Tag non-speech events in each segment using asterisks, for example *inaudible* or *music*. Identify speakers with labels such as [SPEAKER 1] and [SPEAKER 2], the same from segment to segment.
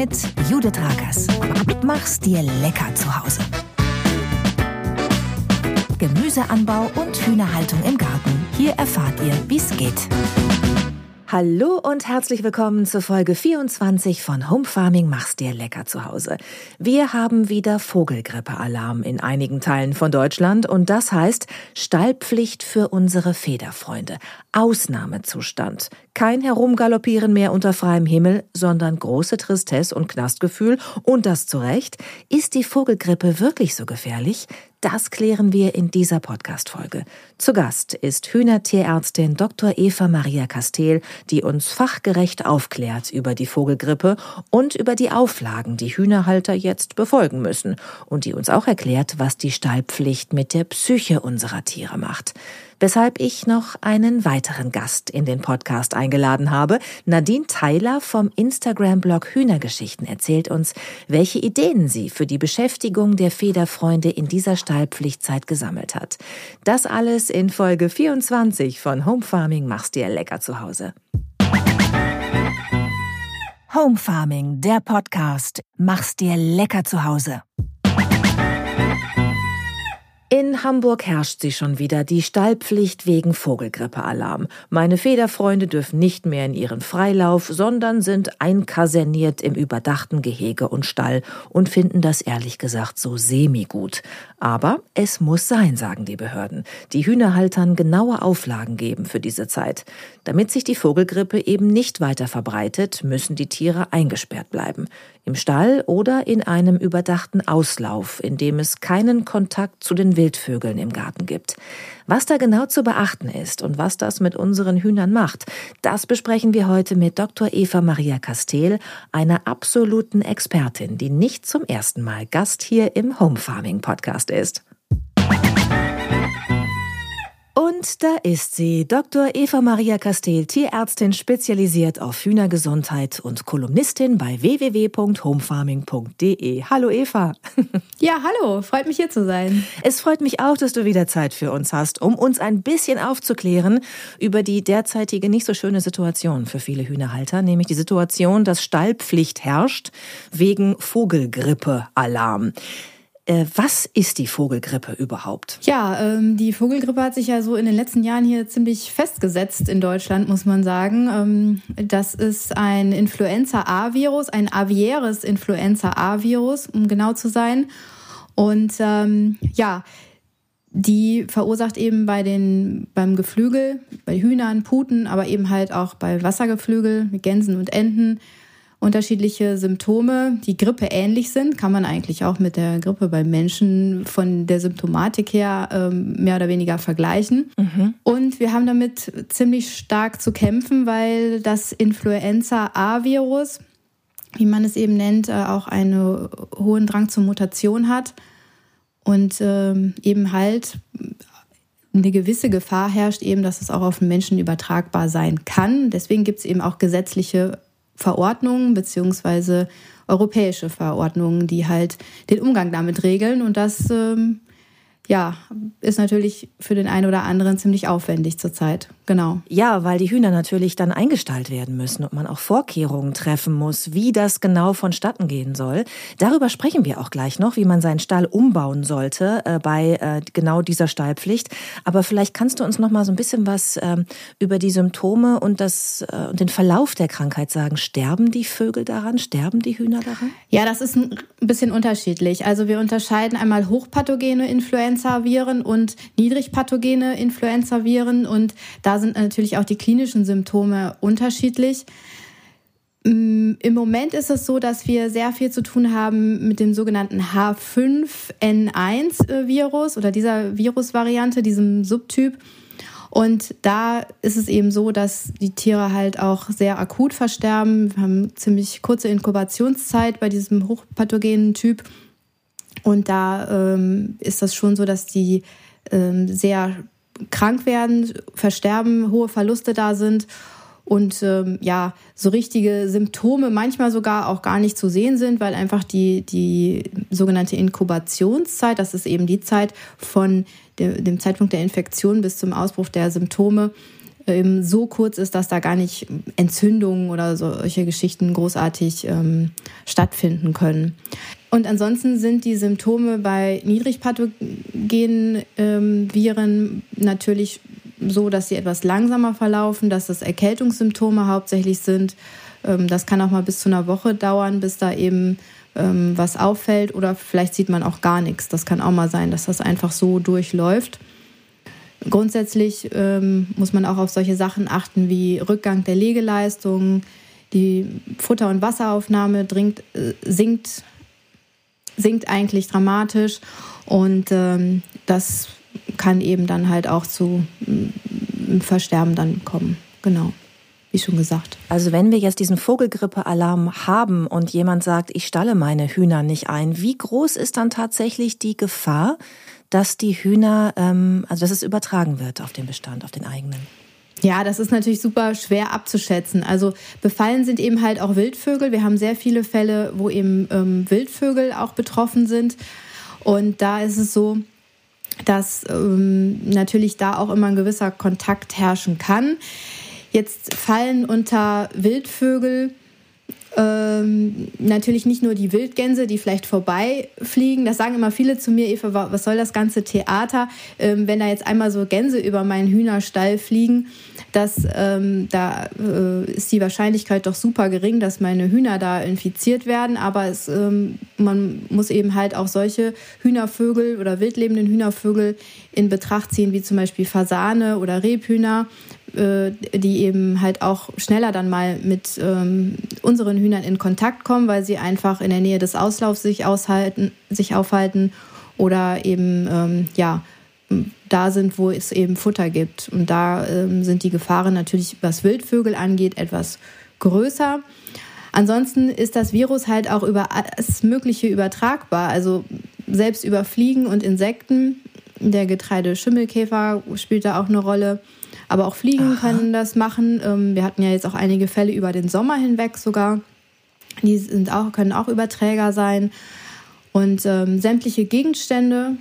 [SPEAKER 1] mit Judith Rakers. Mach's dir lecker zu Hause. Gemüseanbau und Hühnerhaltung im Garten. Hier erfahrt ihr, wie's geht. Hallo und herzlich willkommen zur Folge 24 von Home Farming Mach's dir lecker zu Hause. Wir haben wieder Vogelgrippe-Alarm in einigen Teilen von Deutschland und das heißt Stallpflicht für unsere Federfreunde. Ausnahmezustand. Kein Herumgaloppieren mehr unter freiem Himmel, sondern große Tristesse und Knastgefühl und das zu Recht. Ist die Vogelgrippe wirklich so gefährlich? Das klären wir in dieser Podcast-Folge. Zu Gast ist Hühnertierärztin Dr. Eva Maria Castel, die uns fachgerecht aufklärt über die Vogelgrippe und über die Auflagen, die Hühnerhalter jetzt befolgen müssen und die uns auch erklärt, was die Stallpflicht mit der Psyche unserer Tiere macht weshalb ich noch einen weiteren Gast in den Podcast eingeladen habe. Nadine Theiler vom Instagram-Blog Hühnergeschichten erzählt uns, welche Ideen sie für die Beschäftigung der Federfreunde in dieser Stallpflichtzeit gesammelt hat. Das alles in Folge 24 von Home Farming machst dir lecker zu Hause. Home Farming, der Podcast. Mach's dir lecker zu Hause. In Hamburg herrscht sie schon wieder, die Stallpflicht wegen Vogelgrippealarm. Meine Federfreunde dürfen nicht mehr in ihren Freilauf, sondern sind einkaserniert im überdachten Gehege und Stall und finden das ehrlich gesagt so semi-gut. Aber es muss sein, sagen die Behörden. Die Hühnerhaltern genaue Auflagen geben für diese Zeit. Damit sich die Vogelgrippe eben nicht weiter verbreitet, müssen die Tiere eingesperrt bleiben im Stall oder in einem überdachten Auslauf, in dem es keinen Kontakt zu den Wildvögeln im Garten gibt. Was da genau zu beachten ist und was das mit unseren Hühnern macht, das besprechen wir heute mit Dr. Eva Maria Castel, einer absoluten Expertin, die nicht zum ersten Mal Gast hier im Home Farming Podcast ist. Und da ist sie, Dr. Eva Maria Castel, Tierärztin spezialisiert auf Hühnergesundheit und Kolumnistin bei www.homefarming.de. Hallo Eva. *laughs*
[SPEAKER 2] Ja, hallo, freut mich hier zu sein.
[SPEAKER 1] Es freut mich auch, dass du wieder Zeit für uns hast, um uns ein bisschen aufzuklären über die derzeitige nicht so schöne Situation für viele Hühnerhalter, nämlich die Situation, dass Stallpflicht herrscht wegen Vogelgrippe-Alarm. Äh, was ist die Vogelgrippe überhaupt?
[SPEAKER 2] Ja, ähm, die Vogelgrippe hat sich ja so in den letzten Jahren hier ziemlich festgesetzt in Deutschland, muss man sagen. Ähm, das ist ein Influenza-A-Virus, ein aviäres Influenza-A-Virus, um genau zu sein. Und ähm, ja, die verursacht eben bei den, beim Geflügel, bei Hühnern, Puten, aber eben halt auch bei Wassergeflügel, Gänsen und Enten unterschiedliche Symptome, die Grippe ähnlich sind, kann man eigentlich auch mit der Grippe beim Menschen von der Symptomatik her ähm, mehr oder weniger vergleichen. Mhm. Und wir haben damit ziemlich stark zu kämpfen, weil das Influenza-A-Virus, wie man es eben nennt, äh, auch einen hohen Drang zur Mutation hat und ähm, eben halt eine gewisse Gefahr herrscht, eben, dass es auch auf den Menschen übertragbar sein kann. Deswegen gibt es eben auch gesetzliche Verordnungen beziehungsweise europäische Verordnungen, die halt den Umgang damit regeln. Und das ähm, ja, ist natürlich für den einen oder anderen ziemlich aufwendig zurzeit. Genau.
[SPEAKER 1] Ja, weil die Hühner natürlich dann eingestallt werden müssen und man auch Vorkehrungen treffen muss, wie das genau vonstatten gehen soll. Darüber sprechen wir auch gleich noch, wie man seinen Stall umbauen sollte äh, bei äh, genau dieser Stallpflicht. Aber vielleicht kannst du uns noch mal so ein bisschen was äh, über die Symptome und das äh, und den Verlauf der Krankheit sagen. Sterben die Vögel daran? Sterben die Hühner daran?
[SPEAKER 2] Ja, das ist ein bisschen unterschiedlich. Also wir unterscheiden einmal hochpathogene Influenza-Viren und niedrigpathogene Influenza-Viren und da sind natürlich auch die klinischen Symptome unterschiedlich. Mm, Im Moment ist es so, dass wir sehr viel zu tun haben mit dem sogenannten H5N1-Virus oder dieser Virusvariante, diesem Subtyp. Und da ist es eben so, dass die Tiere halt auch sehr akut versterben. Wir haben ziemlich kurze Inkubationszeit bei diesem hochpathogenen Typ. Und da ähm, ist das schon so, dass die ähm, sehr krank werden, versterben, hohe Verluste da sind und ähm, ja, so richtige Symptome manchmal sogar auch gar nicht zu sehen sind, weil einfach die, die sogenannte Inkubationszeit, das ist eben die Zeit von der, dem Zeitpunkt der Infektion bis zum Ausbruch der Symptome, eben so kurz ist, dass da gar nicht Entzündungen oder solche Geschichten großartig ähm, stattfinden können. Und ansonsten sind die Symptome bei niedrigpathogenen ähm, Viren natürlich so, dass sie etwas langsamer verlaufen, dass das Erkältungssymptome hauptsächlich sind. Ähm, das kann auch mal bis zu einer Woche dauern, bis da eben ähm, was auffällt oder vielleicht sieht man auch gar nichts. Das kann auch mal sein, dass das einfach so durchläuft. Grundsätzlich ähm, muss man auch auf solche Sachen achten wie Rückgang der Legeleistung, die Futter- und Wasseraufnahme dringt, äh, sinkt, sinkt eigentlich dramatisch und ähm, das kann eben dann halt auch zu äh, Versterben dann kommen. Genau wie schon gesagt.
[SPEAKER 1] Also wenn wir jetzt diesen Vogelgrippe-Alarm haben und jemand sagt, ich stalle meine Hühner nicht ein, wie groß ist dann tatsächlich die Gefahr, dass die Hühner, ähm, also dass es übertragen wird auf den Bestand, auf den eigenen?
[SPEAKER 2] Ja, das ist natürlich super schwer abzuschätzen. Also befallen sind eben halt auch Wildvögel. Wir haben sehr viele Fälle, wo eben ähm, Wildvögel auch betroffen sind. Und da ist es so, dass ähm, natürlich da auch immer ein gewisser Kontakt herrschen kann. Jetzt fallen unter Wildvögel ähm, natürlich nicht nur die Wildgänse, die vielleicht vorbeifliegen. Das sagen immer viele zu mir, Eva, was soll das ganze Theater, ähm, wenn da jetzt einmal so Gänse über meinen Hühnerstall fliegen, dass ähm, da äh, ist die Wahrscheinlichkeit doch super gering, dass meine Hühner da infiziert werden. Aber es, ähm, man muss eben halt auch solche Hühnervögel oder wildlebenden Hühnervögel in Betracht ziehen, wie zum Beispiel Fasane oder Rebhühner, äh, die eben halt auch schneller dann mal mit ähm, unseren Hühnern in Kontakt kommen, weil sie einfach in der Nähe des Auslaufs sich aushalten, sich aufhalten oder eben ähm, ja da sind, wo es eben Futter gibt. Und da ähm, sind die Gefahren natürlich, was Wildvögel angeht, etwas größer. Ansonsten ist das Virus halt auch über alles Mögliche übertragbar. Also selbst über Fliegen und Insekten. Der Getreideschimmelkäfer spielt da auch eine Rolle. Aber auch Fliegen Aha. können das machen. Ähm, wir hatten ja jetzt auch einige Fälle über den Sommer hinweg sogar. Die sind auch, können auch Überträger sein. Und ähm, sämtliche Gegenstände,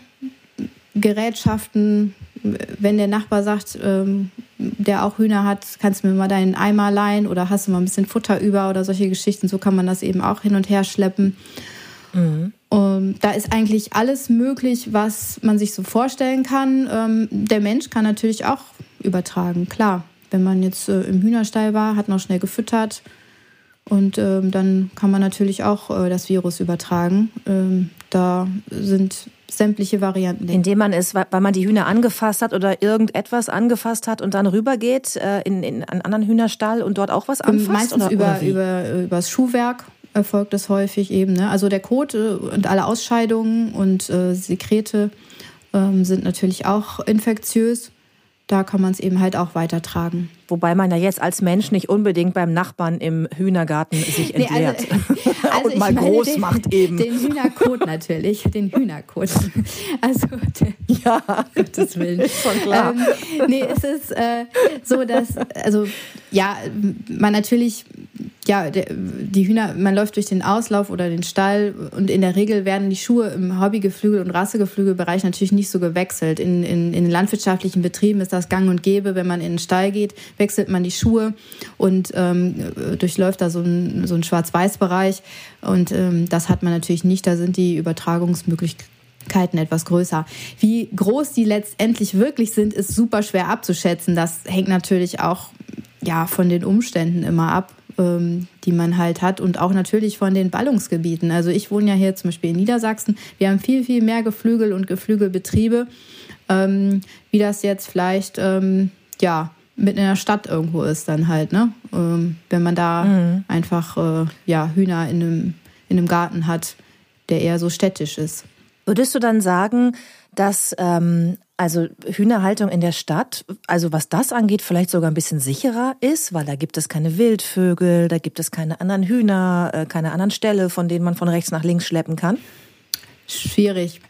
[SPEAKER 2] Gerätschaften, wenn der Nachbar sagt, ähm, der auch Hühner hat, kannst du mir mal deinen Eimer leihen oder hast du mal ein bisschen Futter über oder solche Geschichten. So kann man das eben auch hin und her schleppen. Mhm. Um, da ist eigentlich alles möglich, was man sich so vorstellen kann. Ähm, der Mensch kann natürlich auch übertragen. Klar, wenn man jetzt äh, im Hühnerstall war, hat noch schnell gefüttert und ähm, dann kann man natürlich auch äh, das Virus übertragen. Ähm, da sind sämtliche Varianten.
[SPEAKER 1] Indem man es, weil man die Hühner angefasst hat oder irgendetwas angefasst hat und dann rübergeht äh, in, in einen anderen Hühnerstall und dort auch was anfasst?
[SPEAKER 2] Meistens oder, über, oder über, über das Schuhwerk erfolgt das häufig eben. Ne? Also der Kot äh, und alle Ausscheidungen und äh, Sekrete ähm, sind natürlich auch infektiös da kann man es eben halt auch weitertragen.
[SPEAKER 1] Wobei man ja jetzt als Mensch nicht unbedingt beim Nachbarn im Hühnergarten sich entleert. Nee, also, *laughs* also und mal groß den, macht eben.
[SPEAKER 2] Den Hühnerkot natürlich, den Hühnerkot. *laughs* Also, der, ja, Gottes Willen. Schon klar. Ähm, nee, es ist äh, so, dass, also, ja, man natürlich ja, die Hühner, man läuft durch den Auslauf oder den Stall und in der Regel werden die Schuhe im Hobbygeflügel- und Rassegeflügelbereich natürlich nicht so gewechselt. In, in, in landwirtschaftlichen Betrieben ist das gang und gäbe. Wenn man in den Stall geht, wechselt man die Schuhe und ähm, durchläuft da so ein, so Schwarz-Weiß-Bereich. Und ähm, das hat man natürlich nicht. Da sind die Übertragungsmöglichkeiten etwas größer. Wie groß die letztendlich wirklich sind, ist super schwer abzuschätzen. Das hängt natürlich auch ja, von den Umständen immer ab ähm, die man halt hat und auch natürlich von den Ballungsgebieten. Also ich wohne ja hier zum Beispiel in Niedersachsen. Wir haben viel, viel mehr Geflügel und Geflügelbetriebe, ähm, wie das jetzt vielleicht, ähm, ja, mitten in der Stadt irgendwo ist dann halt, ne? Ähm, wenn man da mhm. einfach, äh, ja, Hühner in einem, in einem Garten hat, der eher so städtisch ist.
[SPEAKER 1] Würdest du dann sagen, dass ähm, also Hühnerhaltung in der Stadt, also was das angeht, vielleicht sogar ein bisschen sicherer ist, weil da gibt es keine Wildvögel, da gibt es keine anderen Hühner, äh, keine anderen Ställe, von denen man von rechts nach links schleppen kann?
[SPEAKER 2] Schwierig.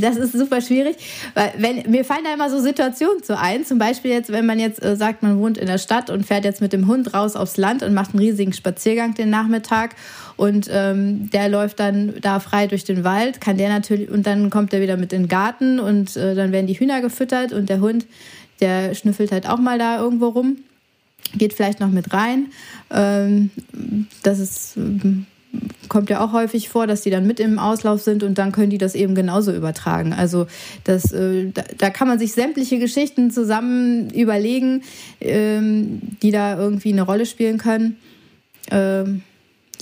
[SPEAKER 2] Das ist super schwierig, weil wenn mir fallen da immer so Situationen zu ein. Zum Beispiel jetzt, wenn man jetzt äh, sagt, man wohnt in der Stadt und fährt jetzt mit dem Hund raus aufs Land und macht einen riesigen Spaziergang den Nachmittag und ähm, der läuft dann da frei durch den Wald, kann der natürlich und dann kommt er wieder mit in den Garten und äh, dann werden die Hühner gefüttert und der Hund, der schnüffelt halt auch mal da irgendwo rum geht vielleicht noch mit rein. Ähm, das ist kommt ja auch häufig vor, dass die dann mit im Auslauf sind und dann können die das eben genauso übertragen. Also das, äh, da, kann man sich sämtliche Geschichten zusammen überlegen, ähm, die da irgendwie eine Rolle spielen können. Ähm,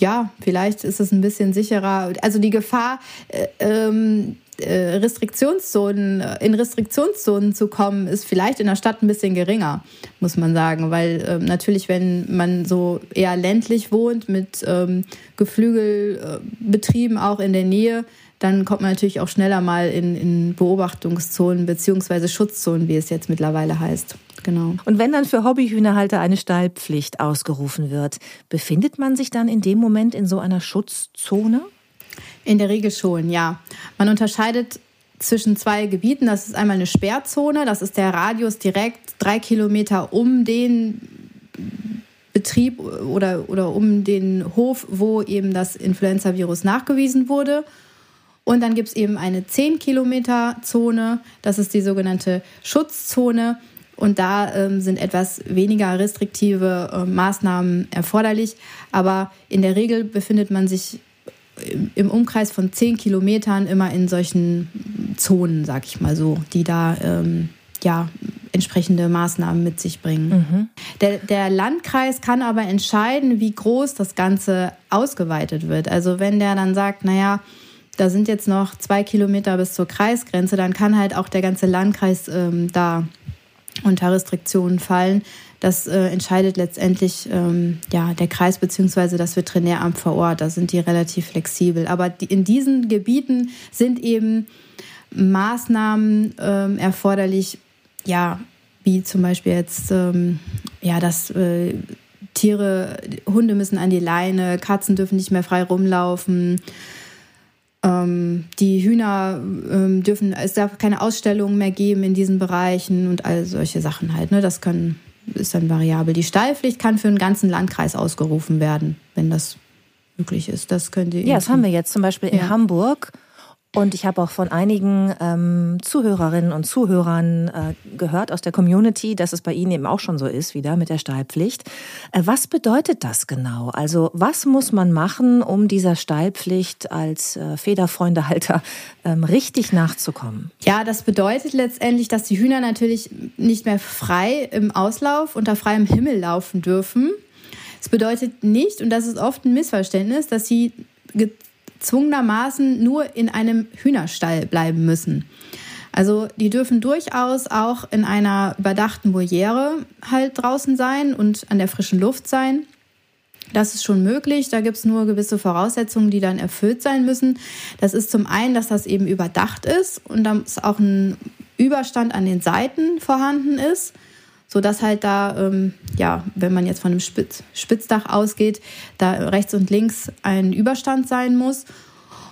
[SPEAKER 2] ja, vielleicht ist es ein bisschen sicherer. Also die Gefahr, äh, ähm, äh, Restriktionszonen, in Restriktionszonen zu kommen, ist vielleicht in der Stadt ein bisschen geringer, muss man sagen. Weil ähm, natürlich, wenn man so eher ländlich wohnt, mit ähm, Geflügelbetrieben auch in der Nähe, dann kommt man natürlich auch schneller mal in, in Beobachtungszonen beziehungsweise Schutzzonen, wie es jetzt mittlerweile heißt. Genau.
[SPEAKER 1] Und wenn dann für Hobbyhühnerhalter eine Stallpflicht ausgerufen wird, befindet man sich dann in dem Moment in so einer Schutzzone?
[SPEAKER 2] In der Regel schon, ja. Man unterscheidet zwischen zwei Gebieten. Das ist einmal eine Sperrzone, das ist der Radius direkt drei Kilometer um den Betrieb oder, oder um den Hof, wo eben das Influenza-Virus nachgewiesen wurde. Und dann gibt es eben eine 10 Kilometer Zone, das ist die sogenannte Schutzzone. Und da ähm, sind etwas weniger restriktive äh, Maßnahmen erforderlich. Aber in der Regel befindet man sich im Umkreis von 10 Kilometern immer in solchen Zonen, sag ich mal so, die da ähm, ja, entsprechende Maßnahmen mit sich bringen. Mhm. Der, der Landkreis kann aber entscheiden, wie groß das Ganze ausgeweitet wird. Also wenn der dann sagt, naja, da sind jetzt noch zwei Kilometer bis zur Kreisgrenze, dann kann halt auch der ganze Landkreis ähm, da unter Restriktionen fallen. Das äh, entscheidet letztendlich ähm, ja, der Kreis bzw. das Veterinäramt vor Ort. Da sind die relativ flexibel. Aber die, in diesen Gebieten sind eben Maßnahmen ähm, erforderlich, ja, wie zum Beispiel jetzt, ähm, ja, dass äh, Tiere, Hunde müssen an die Leine, Katzen dürfen nicht mehr frei rumlaufen. Ähm, die Hühner ähm, dürfen, es darf keine Ausstellungen mehr geben in diesen Bereichen und all solche Sachen halt. Ne? Das können ist dann variabel. Die Stallpflicht kann für einen ganzen Landkreis ausgerufen werden, wenn das möglich ist. Das könnt ihr.
[SPEAKER 1] Ja, das haben wir jetzt zum Beispiel in ja. Hamburg. Und ich habe auch von einigen ähm, Zuhörerinnen und Zuhörern äh, gehört aus der Community, dass es bei Ihnen eben auch schon so ist, wieder mit der Stallpflicht. Äh, was bedeutet das genau? Also was muss man machen, um dieser Stallpflicht als äh, Federfreundehalter ähm, richtig nachzukommen?
[SPEAKER 2] Ja, das bedeutet letztendlich, dass die Hühner natürlich nicht mehr frei im Auslauf unter freiem Himmel laufen dürfen. Es bedeutet nicht, und das ist oft ein Missverständnis, dass sie gezwungenermaßen nur in einem Hühnerstall bleiben müssen. Also die dürfen durchaus auch in einer überdachten Voliere halt draußen sein und an der frischen Luft sein. Das ist schon möglich. Da gibt es nur gewisse Voraussetzungen, die dann erfüllt sein müssen. Das ist zum einen, dass das eben überdacht ist und dass auch ein Überstand an den Seiten vorhanden ist so dass halt da, ähm, ja, wenn man jetzt von einem Spitz, Spitzdach ausgeht, da rechts und links ein Überstand sein muss.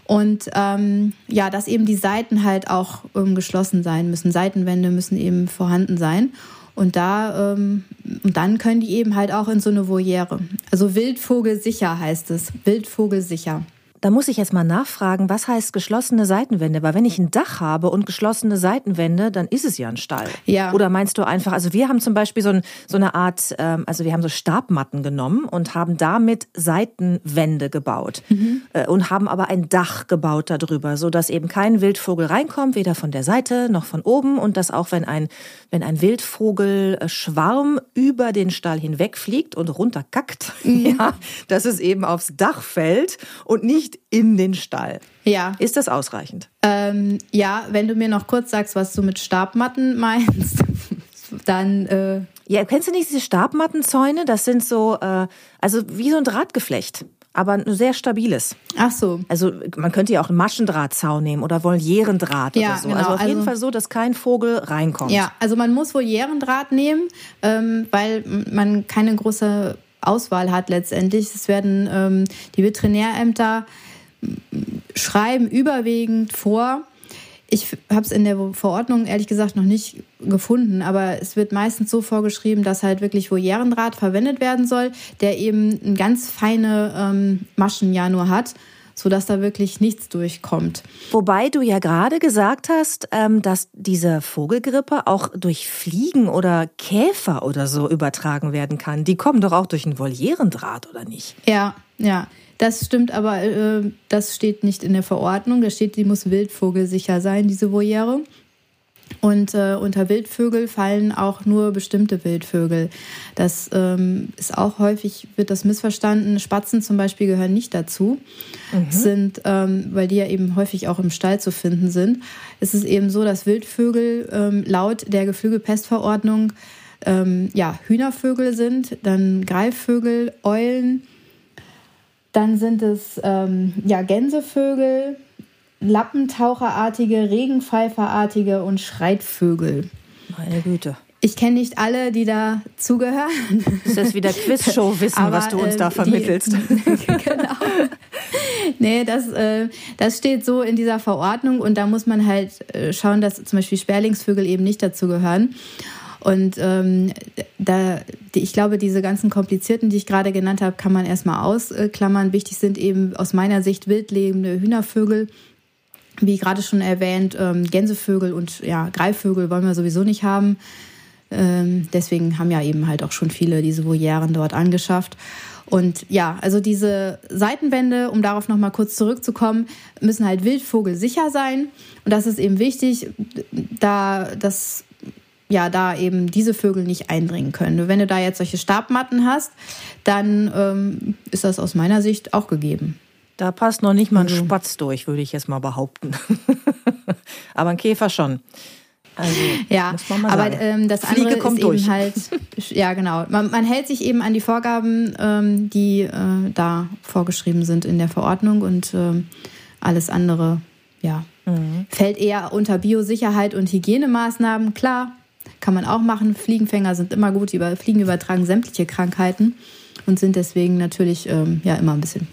[SPEAKER 2] Und ähm, ja, dass eben die Seiten halt auch ähm, geschlossen sein müssen. Seitenwände müssen eben vorhanden sein. Und da, ähm, und dann können die eben halt auch in so eine Voliere. Also Wildvogelsicher heißt es. Wildvogelsicher.
[SPEAKER 1] Da muss ich jetzt mal nachfragen, was heißt geschlossene Seitenwände? Weil wenn ich ein Dach habe und geschlossene Seitenwände, dann ist es ja ein Stall.
[SPEAKER 2] Ja.
[SPEAKER 1] Oder meinst du einfach, also wir haben zum Beispiel so, ein, so eine Art, ähm, also wir haben so Stabmatten genommen und haben damit Seitenwände gebaut mhm. äh, und haben aber ein Dach gebaut darüber, so dass eben kein Wildvogel reinkommt, weder von der Seite noch von oben und dass auch wenn ein, wenn ein Wildvogelschwarm über den Stall hinwegfliegt und runterkackt, mhm. *laughs* ja, dass es eben aufs Dach fällt und nicht nicht in den Stall.
[SPEAKER 2] Ja.
[SPEAKER 1] Ist das ausreichend?
[SPEAKER 2] Ähm, ja, wenn du mir noch kurz sagst, was du mit Stabmatten meinst, *laughs* dann. Äh
[SPEAKER 1] ja, kennst du nicht diese Stabmattenzäune? Das sind so, äh, also wie so ein Drahtgeflecht aber ein sehr stabiles.
[SPEAKER 2] Ach so.
[SPEAKER 1] Also man könnte ja auch einen Maschendrahtzaun nehmen oder Volierendraht ja, oder so. Genau. Also auf also, jeden Fall so, dass kein Vogel reinkommt.
[SPEAKER 2] Ja, also man muss Volierendraht nehmen, ähm, weil man keine große Auswahl hat letztendlich. Es werden ähm, die Veterinärämter schreiben überwiegend vor. Ich habe es in der Verordnung ehrlich gesagt noch nicht gefunden, aber es wird meistens so vorgeschrieben, dass halt wirklich Voliérendraht verwendet werden soll, der eben ganz feine ähm, Maschen ja nur hat, sodass da wirklich nichts durchkommt.
[SPEAKER 1] Wobei du ja gerade gesagt hast, ähm, dass diese Vogelgrippe auch durch Fliegen oder Käfer oder so übertragen werden kann. Die kommen doch auch durch einen Volierendraht, oder nicht?
[SPEAKER 2] Ja, ja. Das stimmt, aber äh, das steht nicht in der Verordnung. Da steht, die muss wildvogelsicher sein, diese Voliere. Und äh, unter Wildvögel fallen auch nur bestimmte Wildvögel. Das ähm, ist auch häufig, wird das missverstanden. Spatzen zum Beispiel gehören nicht dazu, mhm. sind, ähm, weil die ja eben häufig auch im Stall zu finden sind. Es ist eben so, dass Wildvögel ähm, laut der Geflügelpestverordnung ähm, ja, Hühnervögel sind, dann Greifvögel, Eulen, dann sind es ähm, ja, Gänsevögel, Lappentaucherartige, Regenpfeiferartige und Schreitvögel.
[SPEAKER 1] Meine Güte.
[SPEAKER 2] Ich kenne nicht alle, die da zugehören.
[SPEAKER 1] Das ist wieder Quizshow-Wissen, was du uns da ähm, vermittelst. Die, *laughs* genau.
[SPEAKER 2] Nee, das, äh, das steht so in dieser Verordnung und da muss man halt äh, schauen, dass zum Beispiel Sperlingsvögel eben nicht dazu gehören. Und ähm, da, die, ich glaube, diese ganzen komplizierten, die ich gerade genannt habe, kann man erstmal ausklammern. Wichtig sind eben aus meiner Sicht wildlebende Hühnervögel wie gerade schon erwähnt, ähm, Gänsevögel und ja, Greifvögel wollen wir sowieso nicht haben. Ähm, deswegen haben ja eben halt auch schon viele diese Volieren dort angeschafft. Und ja, also diese Seitenwände, um darauf nochmal kurz zurückzukommen, müssen halt wildvogelsicher sein. Und das ist eben wichtig, da das ja, da eben diese Vögel nicht eindringen können. Wenn du da jetzt solche Stabmatten hast, dann ähm, ist das aus meiner Sicht auch gegeben.
[SPEAKER 1] Da passt noch nicht mal ein also. Spatz durch, würde ich jetzt mal behaupten. *laughs* aber ein Käfer schon.
[SPEAKER 2] Also, ja, aber ähm, das Fliege andere kommt ist durch. eben halt, ja genau, man, man, hält sich eben an die Vorgaben, ähm, die äh, da vorgeschrieben sind in der Verordnung und ähm, alles andere, ja, mhm. fällt eher unter Biosicherheit und Hygienemaßnahmen. Klar, kann man auch machen. Fliegenfänger sind immer gut, die über, Fliegen übertragen sämtliche Krankheiten und sind deswegen natürlich ähm, ja immer ein bisschen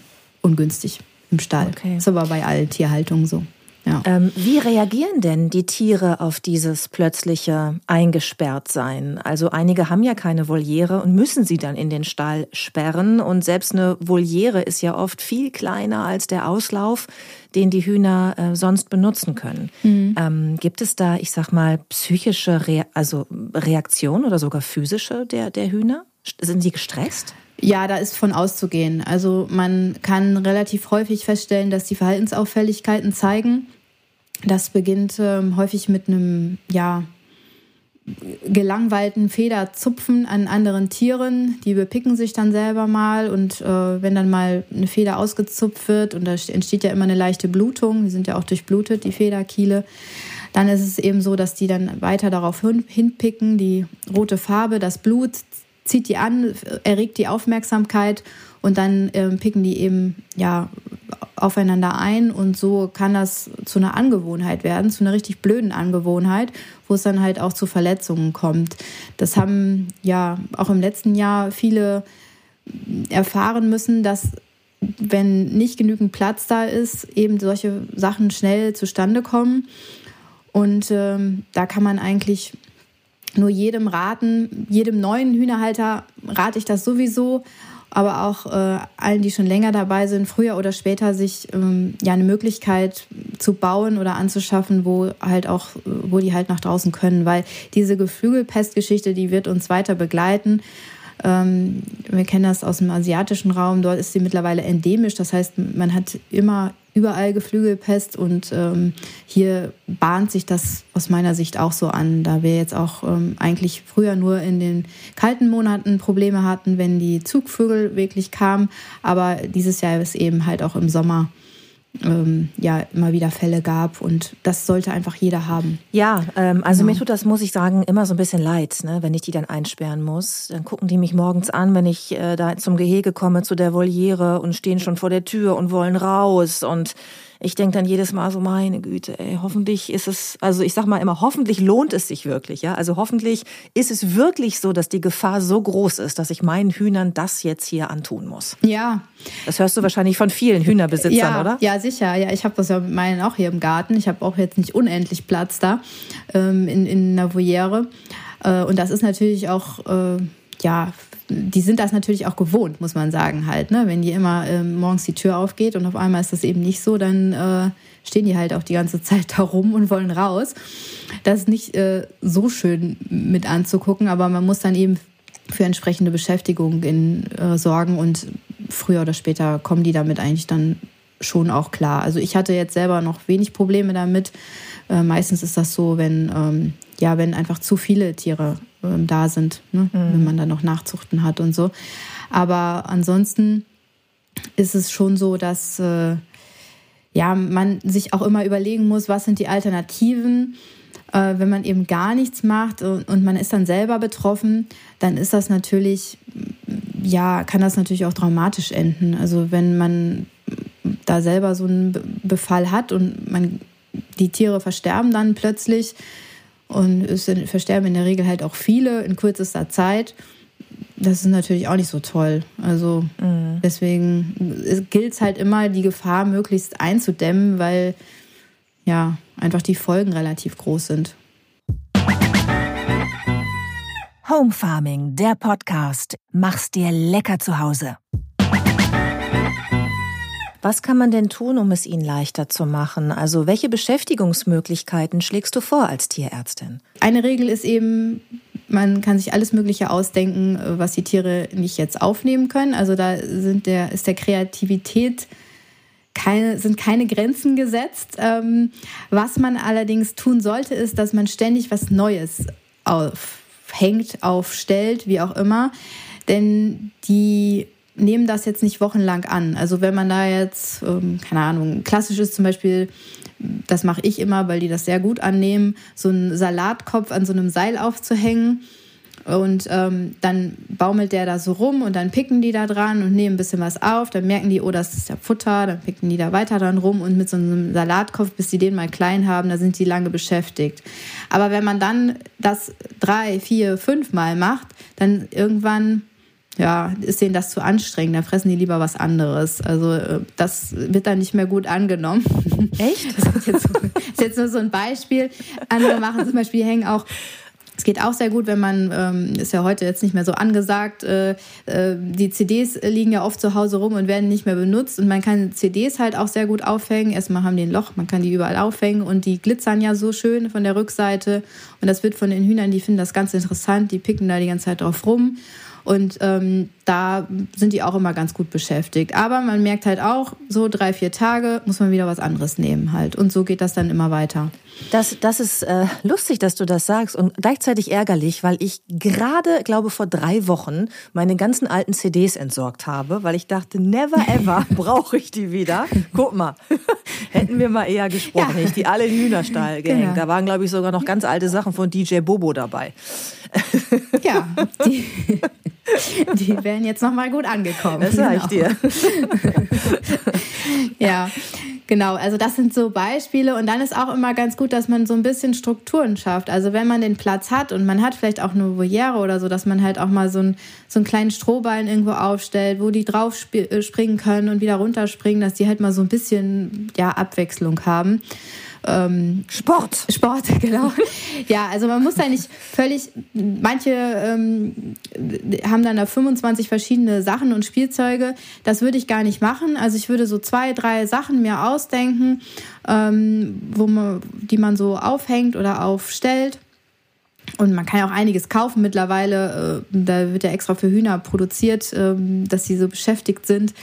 [SPEAKER 2] ungünstig im Stall. Okay. Ist aber bei allen Tierhaltungen so. Ja.
[SPEAKER 1] Ähm, wie reagieren denn die Tiere auf dieses plötzliche Eingesperrtsein? Also einige haben ja keine Voliere und müssen sie dann in den Stall sperren. Und selbst eine Voliere ist ja oft viel kleiner als der Auslauf, den die Hühner äh, sonst benutzen können. Mhm. Ähm, gibt es da, ich sag mal, psychische Re also Reaktionen oder sogar physische der, der Hühner? Sind sie gestresst?
[SPEAKER 2] Ja, da ist von auszugehen. Also man kann relativ häufig feststellen, dass die Verhaltensauffälligkeiten zeigen. Das beginnt ähm, häufig mit einem, ja, gelangweilten Federzupfen an anderen Tieren. Die bepicken sich dann selber mal und äh, wenn dann mal eine Feder ausgezupft wird und da entsteht ja immer eine leichte Blutung, die sind ja auch durchblutet, die Federkiele, dann ist es eben so, dass die dann weiter darauf hinpicken. Die rote Farbe, das Blut zieht die an, erregt die Aufmerksamkeit und dann ähm, picken die eben ja aufeinander ein und so kann das zu einer Angewohnheit werden, zu einer richtig blöden Angewohnheit, wo es dann halt auch zu Verletzungen kommt. Das haben ja auch im letzten Jahr viele erfahren müssen, dass wenn nicht genügend Platz da ist, eben solche Sachen schnell zustande kommen. Und ähm, da kann man eigentlich nur jedem raten, jedem neuen Hühnerhalter rate ich das sowieso, aber auch äh, allen, die schon länger dabei sind, früher oder später sich ähm, ja eine Möglichkeit zu bauen oder anzuschaffen, wo halt auch, wo die halt nach draußen können, weil diese Geflügelpestgeschichte, die wird uns weiter begleiten. Ähm, wir kennen das aus dem asiatischen Raum, dort ist sie mittlerweile endemisch. Das heißt, man hat immer überall Geflügelpest und ähm, hier bahnt sich das aus meiner Sicht auch so an, da wir jetzt auch ähm, eigentlich früher nur in den kalten Monaten Probleme hatten, wenn die Zugvögel wirklich kamen, aber dieses Jahr ist eben halt auch im Sommer ähm, ja immer wieder Fälle gab und das sollte einfach jeder haben.
[SPEAKER 1] Ja, ähm, also genau. mir tut das, muss ich sagen, immer so ein bisschen leid, ne, wenn ich die dann einsperren muss. Dann gucken die mich morgens an, wenn ich äh, da zum Gehege komme, zu der Voliere und stehen schon vor der Tür und wollen raus und ich denke dann jedes Mal so, meine Güte, ey, hoffentlich ist es, also ich sag mal immer, hoffentlich lohnt es sich wirklich, ja. Also hoffentlich ist es wirklich so, dass die Gefahr so groß ist, dass ich meinen Hühnern das jetzt hier antun muss.
[SPEAKER 2] Ja.
[SPEAKER 1] Das hörst du wahrscheinlich von vielen Hühnerbesitzern,
[SPEAKER 2] ja,
[SPEAKER 1] oder?
[SPEAKER 2] Ja, sicher. Ja, ich habe das ja mit meinen auch hier im Garten. Ich habe auch jetzt nicht unendlich Platz da ähm, in, in einer Voliere. Äh, und das ist natürlich auch. Äh, ja, die sind das natürlich auch gewohnt, muss man sagen halt. Ne? Wenn die immer äh, morgens die Tür aufgeht und auf einmal ist das eben nicht so, dann äh, stehen die halt auch die ganze *laughs* Zeit da rum und wollen raus. Das ist nicht äh, so schön mit anzugucken, aber man muss dann eben für entsprechende Beschäftigung in, äh, sorgen und früher oder später kommen die damit eigentlich dann schon auch klar. Also ich hatte jetzt selber noch wenig Probleme damit. Äh, meistens ist das so, wenn, ähm, ja, wenn einfach zu viele Tiere ähm, da sind, ne? Mhm. wenn man dann noch Nachzuchten hat und so. Aber ansonsten ist es schon so, dass äh, ja, man sich auch immer überlegen muss, was sind die Alternativen. Äh, wenn man eben gar nichts macht und, und man ist dann selber betroffen, dann ist das natürlich, ja, kann das natürlich auch dramatisch enden. Also wenn man da selber so einen Befall hat und man die Tiere versterben dann plötzlich und es versterben in der Regel halt auch viele in kürzester Zeit. Das ist natürlich auch nicht so toll. Also mhm. deswegen gilt es halt immer, die Gefahr möglichst einzudämmen, weil ja einfach die Folgen relativ groß sind.
[SPEAKER 1] Home Farming, der Podcast. Mach's dir lecker zu Hause. Was kann man denn tun, um es ihnen leichter zu machen? Also welche Beschäftigungsmöglichkeiten schlägst du vor als Tierärztin?
[SPEAKER 2] Eine Regel ist eben, man kann sich alles Mögliche ausdenken, was die Tiere nicht jetzt aufnehmen können. Also da sind der, ist der Kreativität keine, sind keine Grenzen gesetzt. Ähm, was man allerdings tun sollte, ist, dass man ständig was Neues aufhängt, aufstellt, wie auch immer. Denn die nehmen das jetzt nicht wochenlang an. Also wenn man da jetzt, ähm, keine Ahnung, klassisch ist zum Beispiel, das mache ich immer, weil die das sehr gut annehmen, so einen Salatkopf an so einem Seil aufzuhängen. Und ähm, dann baumelt der da so rum und dann picken die da dran und nehmen ein bisschen was auf. Dann merken die, oh, das ist der Futter. Dann picken die da weiter dran rum und mit so einem Salatkopf, bis sie den mal klein haben, da sind die lange beschäftigt. Aber wenn man dann das drei, vier, fünf Mal macht, dann irgendwann ja, ist denen das zu anstrengend, dann fressen die lieber was anderes. Also äh, das wird dann nicht mehr gut angenommen.
[SPEAKER 1] Echt?
[SPEAKER 2] Das ist jetzt, so, ist jetzt nur so ein Beispiel. Andere machen zum Beispiel, hängen auch es geht auch sehr gut, wenn man, ähm, ist ja heute jetzt nicht mehr so angesagt, äh, äh, die CDs liegen ja oft zu Hause rum und werden nicht mehr benutzt und man kann CDs halt auch sehr gut aufhängen. Erstmal haben die ein Loch, man kann die überall aufhängen und die glitzern ja so schön von der Rückseite und das wird von den Hühnern, die finden das ganz interessant, die picken da die ganze Zeit drauf rum und ähm, da sind die auch immer ganz gut beschäftigt. Aber man merkt halt auch, so drei, vier Tage muss man wieder was anderes nehmen halt. Und so geht das dann immer weiter.
[SPEAKER 1] Das, das ist äh, lustig, dass du das sagst und gleichzeitig ärgerlich, weil ich gerade, glaube vor drei Wochen meine ganzen alten CDs entsorgt habe, weil ich dachte, never ever *laughs* brauche ich die wieder. Guck mal, *laughs* hätten wir mal eher gesprochen, ja. ich die alle in den Hühnerstall gehängt. Genau. Da waren, glaube ich, sogar noch ganz alte Sachen von DJ Bobo dabei.
[SPEAKER 2] Ja, *laughs* *laughs* die, wären jetzt noch mal gut angekommen.
[SPEAKER 1] Das sage ich
[SPEAKER 2] genau. dir. *laughs* ja, genau. Also das sind so Beispiele. Und dann ist auch immer ganz gut, dass man so ein bisschen Strukturen schafft. Also wenn man den Platz hat und man hat vielleicht auch eine Voliere oder so, dass man halt auch mal so, ein, so einen kleinen Strohballen irgendwo aufstellt, wo die drauf äh, springen können und wieder runterspringen, dass die halt mal so ein bisschen ja, Abwechslung haben.
[SPEAKER 1] Ähm, Sport.
[SPEAKER 2] Sport, *laughs* genau. ja, also man muss da nicht völlig, manche ähm, haben dann da 25 verschiedene Sachen und Spielzeuge. Das würde ich gar nicht machen. Also ich würde so zwei, drei Sachen mir ausdenken, ähm, wo man, die man so aufhängt oder aufstellt. Und man kann ja auch einiges kaufen mittlerweile. Äh, da wird ja extra für Hühner produziert, äh, dass sie so beschäftigt sind.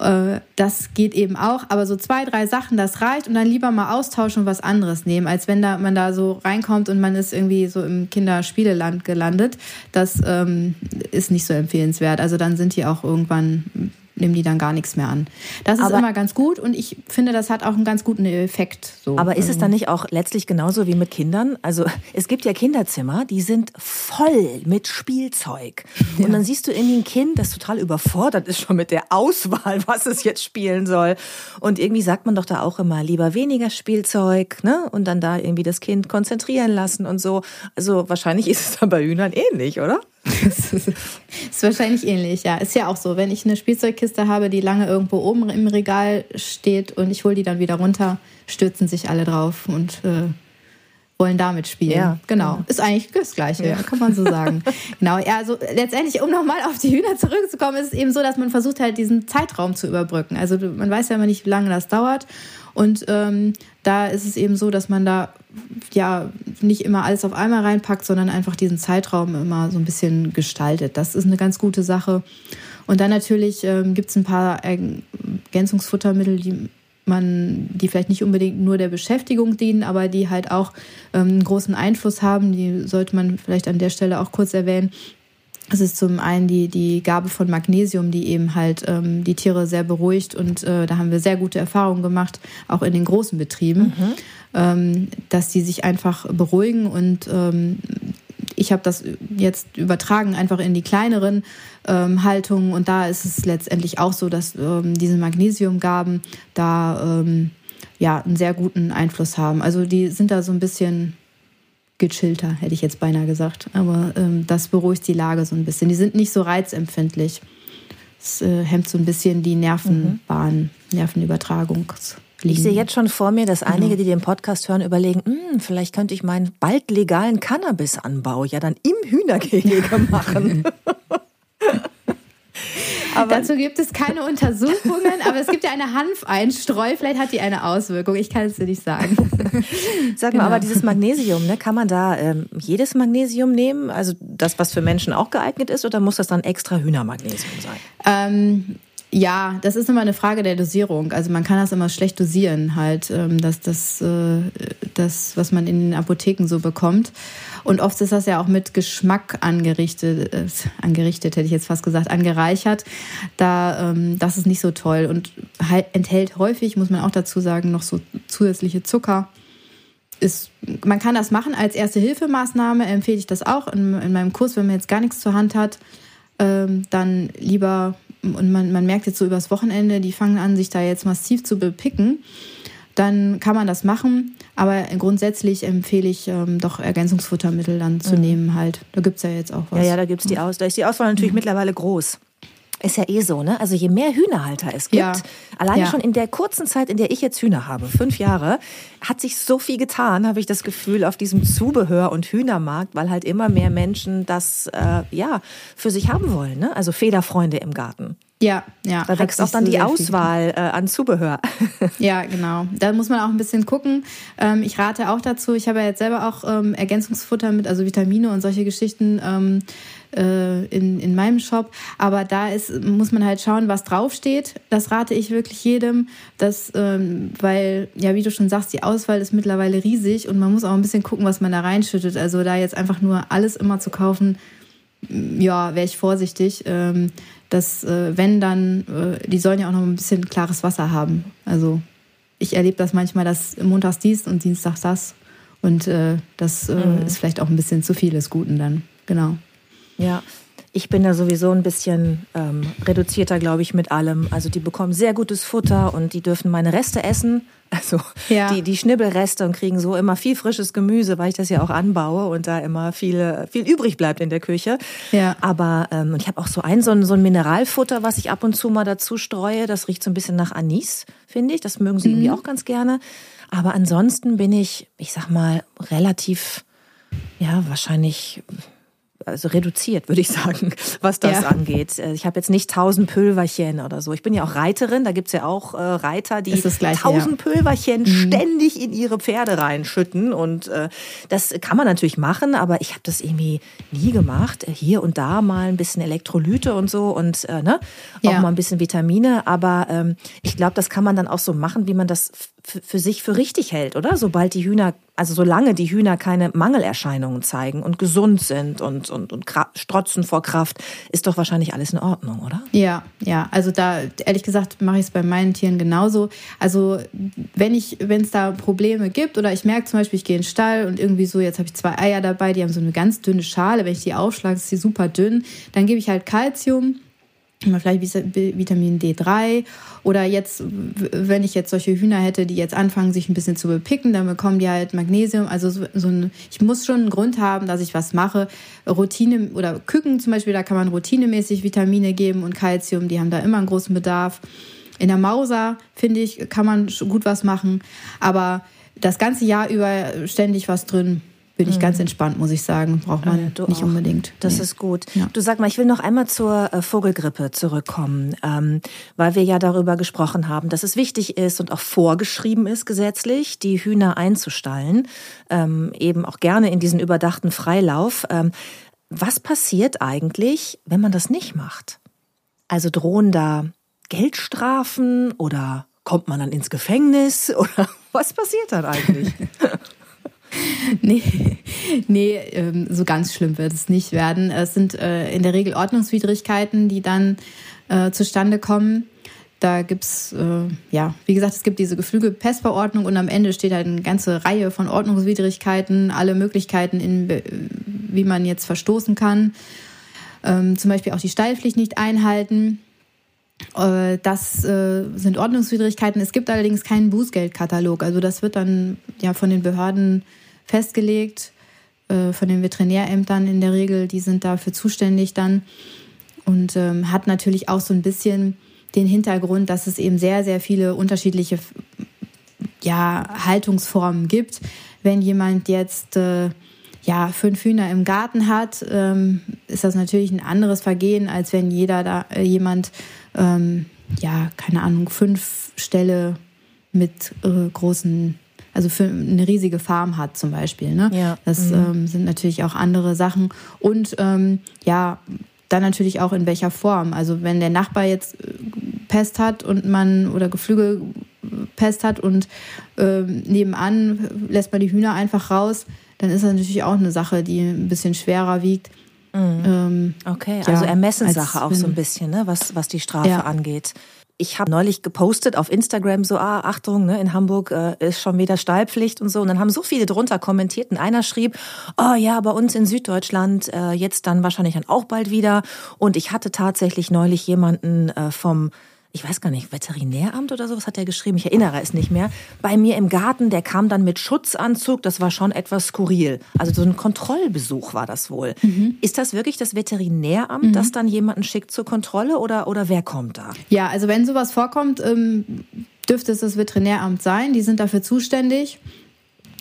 [SPEAKER 2] Äh, das geht eben auch, aber so zwei, drei Sachen, das reicht und dann lieber mal austauschen und was anderes nehmen, als wenn da man da so reinkommt und man ist irgendwie so im Kinderspieleland gelandet. Das ähm, ist nicht so empfehlenswert. Also dann sind die auch irgendwann nehmen die dann gar nichts mehr an. Das ist aber, immer ganz gut und ich finde, das hat auch einen ganz guten Effekt.
[SPEAKER 1] So. Aber ist es dann nicht auch letztlich genauso wie mit Kindern? Also es gibt ja Kinderzimmer, die sind voll mit Spielzeug. Ja. Und dann siehst du irgendwie ein Kind, das total überfordert ist schon mit der Auswahl, *laughs* was es jetzt spielen soll. Und irgendwie sagt man doch da auch immer, lieber weniger Spielzeug, ne? Und dann da irgendwie das Kind konzentrieren lassen und so. Also wahrscheinlich ist es dann bei Hühnern ähnlich, oder?
[SPEAKER 2] Das ist wahrscheinlich ähnlich, ja. Ist ja auch so, wenn ich eine Spielzeugkiste habe, die lange irgendwo oben im Regal steht und ich hole die dann wieder runter, stürzen sich alle drauf und äh, wollen damit spielen. Ja, genau. genau. Ist eigentlich das Gleiche, ja. kann man so sagen. *laughs* genau. Ja, also letztendlich, um nochmal auf die Hühner zurückzukommen, ist es eben so, dass man versucht halt diesen Zeitraum zu überbrücken. Also man weiß ja immer nicht, wie lange das dauert. Und ähm, da ist es eben so, dass man da ja nicht immer alles auf einmal reinpackt, sondern einfach diesen Zeitraum immer so ein bisschen gestaltet. Das ist eine ganz gute Sache. Und dann natürlich ähm, gibt es ein paar Ergänzungsfuttermittel, die man, die vielleicht nicht unbedingt nur der Beschäftigung dienen, aber die halt auch ähm, einen großen Einfluss haben. Die sollte man vielleicht an der Stelle auch kurz erwähnen. Es ist zum einen die, die Gabe von Magnesium, die eben halt ähm, die Tiere sehr beruhigt und äh, da haben wir sehr gute Erfahrungen gemacht, auch in den großen Betrieben, mhm. ähm, dass die sich einfach beruhigen und ähm, ich habe das jetzt übertragen einfach in die kleineren ähm, Haltungen und da ist es letztendlich auch so, dass ähm, diese Magnesiumgaben da ähm, ja einen sehr guten Einfluss haben. Also die sind da so ein bisschen gechillter, hätte ich jetzt beinahe gesagt. Aber ähm, das beruhigt die Lage so ein bisschen. Die sind nicht so reizempfindlich. Es äh, hemmt so ein bisschen die Nervenbahn, mhm.
[SPEAKER 1] Ich sehe jetzt schon vor mir, dass einige, die den Podcast hören, überlegen, hm, vielleicht könnte ich meinen bald legalen Cannabisanbau ja dann im Hühnergehege machen. *laughs*
[SPEAKER 2] Aber Dazu gibt es keine Untersuchungen, aber es gibt ja eine Hanfeinstreu. Vielleicht hat die eine Auswirkung. Ich kann es dir nicht sagen. *laughs*
[SPEAKER 1] Sag mal, genau. aber dieses Magnesium, ne, kann man da ähm, jedes Magnesium nehmen? Also das, was für Menschen auch geeignet ist, oder muss das dann extra Hühnermagnesium sein?
[SPEAKER 2] Ähm, ja, das ist immer eine Frage der Dosierung. Also man kann das immer schlecht dosieren, halt, ähm, das, das, äh, das, was man in den Apotheken so bekommt. Und oft ist das ja auch mit Geschmack angerichtet, äh, angerichtet hätte ich jetzt fast gesagt, angereichert. Da, ähm, das ist nicht so toll und enthält häufig, muss man auch dazu sagen, noch so zusätzliche Zucker. Ist, man kann das machen als erste Hilfemaßnahme, empfehle ich das auch in, in meinem Kurs, wenn man jetzt gar nichts zur Hand hat, ähm, dann lieber, und man, man merkt jetzt so übers Wochenende, die fangen an, sich da jetzt massiv zu bepicken dann kann man das machen. Aber grundsätzlich empfehle ich ähm, doch Ergänzungsfuttermittel dann zu mhm. nehmen halt. Da gibt es ja jetzt auch was.
[SPEAKER 1] Ja, ja, da gibt's die Aus da ist die Auswahl natürlich mhm. mittlerweile groß. Ist ja eh so, ne? Also je mehr Hühnerhalter es gibt, ja. alleine ja. schon in der kurzen Zeit, in der ich jetzt Hühner habe, fünf Jahre, hat sich so viel getan, habe ich das Gefühl, auf diesem Zubehör- und Hühnermarkt, weil halt immer mehr Menschen das äh, ja für sich haben wollen, ne? Also Federfreunde im Garten.
[SPEAKER 2] Ja, ja.
[SPEAKER 1] Da wächst auch dann die Auswahl äh, an Zubehör. *laughs*
[SPEAKER 2] ja, genau. Da muss man auch ein bisschen gucken. Ähm, ich rate auch dazu, ich habe ja jetzt selber auch ähm, Ergänzungsfutter mit, also Vitamine und solche Geschichten ähm, äh, in, in meinem Shop. Aber da ist, muss man halt schauen, was draufsteht. Das rate ich wirklich jedem. Das, ähm, weil, ja, wie du schon sagst, die Auswahl ist mittlerweile riesig und man muss auch ein bisschen gucken, was man da reinschüttet. Also da jetzt einfach nur alles immer zu kaufen, ja, wäre ich vorsichtig. Ähm, dass äh, wenn dann, äh, die sollen ja auch noch ein bisschen klares Wasser haben. Also ich erlebe das manchmal, dass montags dies und dienstags das. Und äh, das äh, mhm. ist vielleicht auch ein bisschen zu viel des Guten dann. Genau.
[SPEAKER 1] Ja, ich bin da sowieso ein bisschen ähm, reduzierter, glaube ich, mit allem. Also die bekommen sehr gutes Futter und die dürfen meine Reste essen. *laughs* Also ja. die, die Schnibbelreste und kriegen so immer viel frisches Gemüse, weil ich das ja auch anbaue und da immer viel, viel übrig bleibt in der Küche. Ja. Aber ähm, ich habe auch so ein, so ein, so ein Mineralfutter, was ich ab und zu mal dazu streue. Das riecht so ein bisschen nach Anis, finde ich. Das mögen sie mhm. irgendwie auch ganz gerne. Aber ansonsten bin ich, ich sag mal, relativ, ja, wahrscheinlich also reduziert, würde ich sagen, *laughs* was das ja. angeht. Äh, ich habe jetzt nicht tausend Pülverchen oder so. Ich bin ja auch Reiterin, da gibt's ja auch äh, Reiter, die tausend ja. Pülverchen mhm. ständig in ihre Pferde reinschütten. Und äh, das kann man natürlich machen, aber ich habe das irgendwie nie gemacht. Hier und da mal ein bisschen Elektrolyte und so und äh, ne? auch ja. mal ein bisschen Vitamine. Aber ähm, ich glaube, das kann man dann auch so machen, wie man das für sich für richtig hält, oder? Sobald die Hühner, also solange die Hühner keine Mangelerscheinungen zeigen und gesund sind und, und, und strotzen vor Kraft, ist doch wahrscheinlich alles in Ordnung, oder?
[SPEAKER 2] Ja, ja. Also da, ehrlich gesagt, mache ich es bei meinen Tieren genauso. Also wenn ich, wenn es da Probleme gibt oder ich merke zum Beispiel, ich gehe in den Stall und irgendwie so, jetzt habe ich zwei Eier dabei, die haben so eine ganz dünne Schale, wenn ich die aufschlage, ist sie super dünn, dann gebe ich halt Kalzium vielleicht Vitamin D3 oder jetzt, wenn ich jetzt solche Hühner hätte, die jetzt anfangen, sich ein bisschen zu bepicken, dann bekommen die halt Magnesium. Also so, so ein, ich muss schon einen Grund haben, dass ich was mache. Routine oder Küken zum Beispiel, da kann man routinemäßig Vitamine geben und Kalzium, die haben da immer einen großen Bedarf. In der Mauser, finde ich, kann man gut was machen. Aber das ganze Jahr über ständig was drin bin ich ganz mhm. entspannt, muss ich sagen. Braucht man ja, nicht auch. unbedingt.
[SPEAKER 1] Das nee. ist gut. Ja. Du sag mal, ich will noch einmal zur äh, Vogelgrippe zurückkommen, ähm, weil wir ja darüber gesprochen haben, dass es wichtig ist und auch vorgeschrieben ist gesetzlich, die Hühner einzustallen, ähm, eben auch gerne in diesen überdachten Freilauf. Ähm, was passiert eigentlich, wenn man das nicht macht? Also drohen da Geldstrafen oder kommt man dann ins Gefängnis *laughs* oder was passiert dann eigentlich? *laughs* *laughs*
[SPEAKER 2] nee, nee ähm, so ganz schlimm wird es nicht werden. Es sind äh, in der Regel Ordnungswidrigkeiten, die dann äh, zustande kommen. Da gibt's äh, ja, wie gesagt, es gibt diese Geflügelpestverordnung und am Ende steht halt eine ganze Reihe von Ordnungswidrigkeiten, alle Möglichkeiten, in, wie man jetzt verstoßen kann. Ähm, zum Beispiel auch die Steilpflicht nicht einhalten. Das sind Ordnungswidrigkeiten. Es gibt allerdings keinen Bußgeldkatalog. Also das wird dann ja von den Behörden festgelegt, äh, von den Veterinärämtern in der Regel. Die sind dafür zuständig dann und ähm, hat natürlich auch so ein bisschen den Hintergrund, dass es eben sehr, sehr viele unterschiedliche ja, Haltungsformen gibt. Wenn jemand jetzt äh, ja, fünf Hühner im Garten hat, ähm, ist das natürlich ein anderes Vergehen, als wenn jeder da äh, jemand ähm, ja, keine Ahnung, fünf Ställe mit äh, großen, also für eine riesige Farm hat zum Beispiel. Ne? Ja. Das mhm. ähm, sind natürlich auch andere Sachen. Und ähm, ja, dann natürlich auch in welcher Form. Also wenn der Nachbar jetzt äh, Pest hat und man oder Geflügelpest hat und äh, nebenan lässt man die Hühner einfach raus, dann ist das natürlich auch eine Sache, die ein bisschen schwerer wiegt.
[SPEAKER 1] Mhm. Ähm, okay, also ja, Ermessenssache auch so ein bisschen, ne, was, was die Strafe ja. angeht. Ich habe neulich gepostet auf Instagram so, ah, Achtung, ne, in Hamburg äh, ist schon wieder Stallpflicht und so. Und dann haben so viele drunter kommentiert und einer schrieb, oh ja, bei uns in Süddeutschland äh, jetzt dann wahrscheinlich dann auch bald wieder. Und ich hatte tatsächlich neulich jemanden äh, vom ich weiß gar nicht, Veterinäramt oder sowas hat er geschrieben, ich erinnere es nicht mehr, bei mir im Garten, der kam dann mit Schutzanzug, das war schon etwas skurril. Also so ein Kontrollbesuch war das wohl. Mhm. Ist das wirklich das Veterinäramt, mhm. das dann jemanden schickt zur Kontrolle oder, oder wer kommt da?
[SPEAKER 2] Ja, also wenn sowas vorkommt, ähm, dürfte es das Veterinäramt sein, die sind dafür zuständig.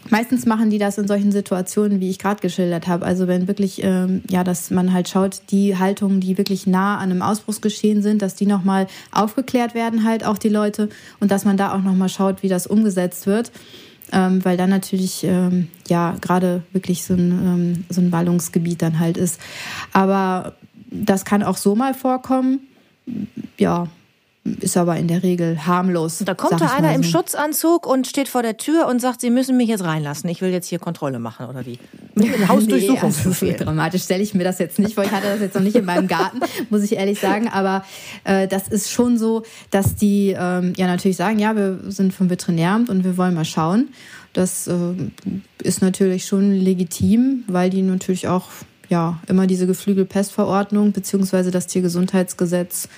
[SPEAKER 2] Meistens machen die das in solchen Situationen, wie ich gerade geschildert habe. Also wenn wirklich, ähm, ja, dass man halt schaut, die Haltungen, die wirklich nah an einem Ausbruchsgeschehen sind, dass die nochmal aufgeklärt werden, halt auch die Leute und dass man da auch nochmal schaut, wie das umgesetzt wird. Ähm, weil dann natürlich, ähm, ja, gerade wirklich so ein, ähm, so ein Ballungsgebiet dann halt ist. Aber das kann auch so mal vorkommen. Ja, ist aber in der Regel harmlos.
[SPEAKER 1] Da kommt da einer so. im Schutzanzug und steht vor der Tür und sagt, Sie müssen mich jetzt reinlassen. Ich will jetzt hier Kontrolle machen oder wie?
[SPEAKER 2] Hausdurchsuchung. *laughs* nee, also so dramatisch stelle ich mir das jetzt nicht vor. Ich hatte das jetzt noch nicht in meinem Garten, *laughs* muss ich ehrlich sagen. Aber äh, das ist schon so, dass die ähm, ja natürlich sagen, ja, wir sind vom Veterinäramt und wir wollen mal schauen. Das äh, ist natürlich schon legitim, weil die natürlich auch ja immer diese Geflügelpestverordnung beziehungsweise das Tiergesundheitsgesetz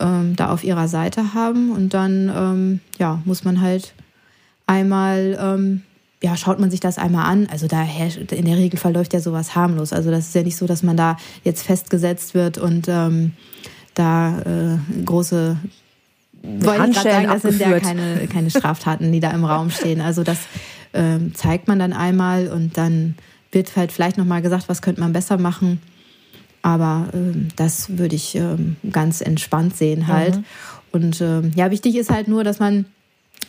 [SPEAKER 2] ähm, da auf ihrer Seite haben. Und dann ähm, ja, muss man halt einmal, ähm, ja, schaut man sich das einmal an. Also da herrscht, in der Regel verläuft ja sowas harmlos. Also das ist ja nicht so, dass man da jetzt festgesetzt wird und ähm, da äh, große wollte ich sagen, das sind ja keine, keine Straftaten, die da im Raum stehen. Also das ähm, zeigt man dann einmal und dann wird halt vielleicht nochmal gesagt, was könnte man besser machen. Aber ähm, das würde ich ähm, ganz entspannt sehen halt. Mhm. Und ähm, ja, wichtig ist halt nur, dass man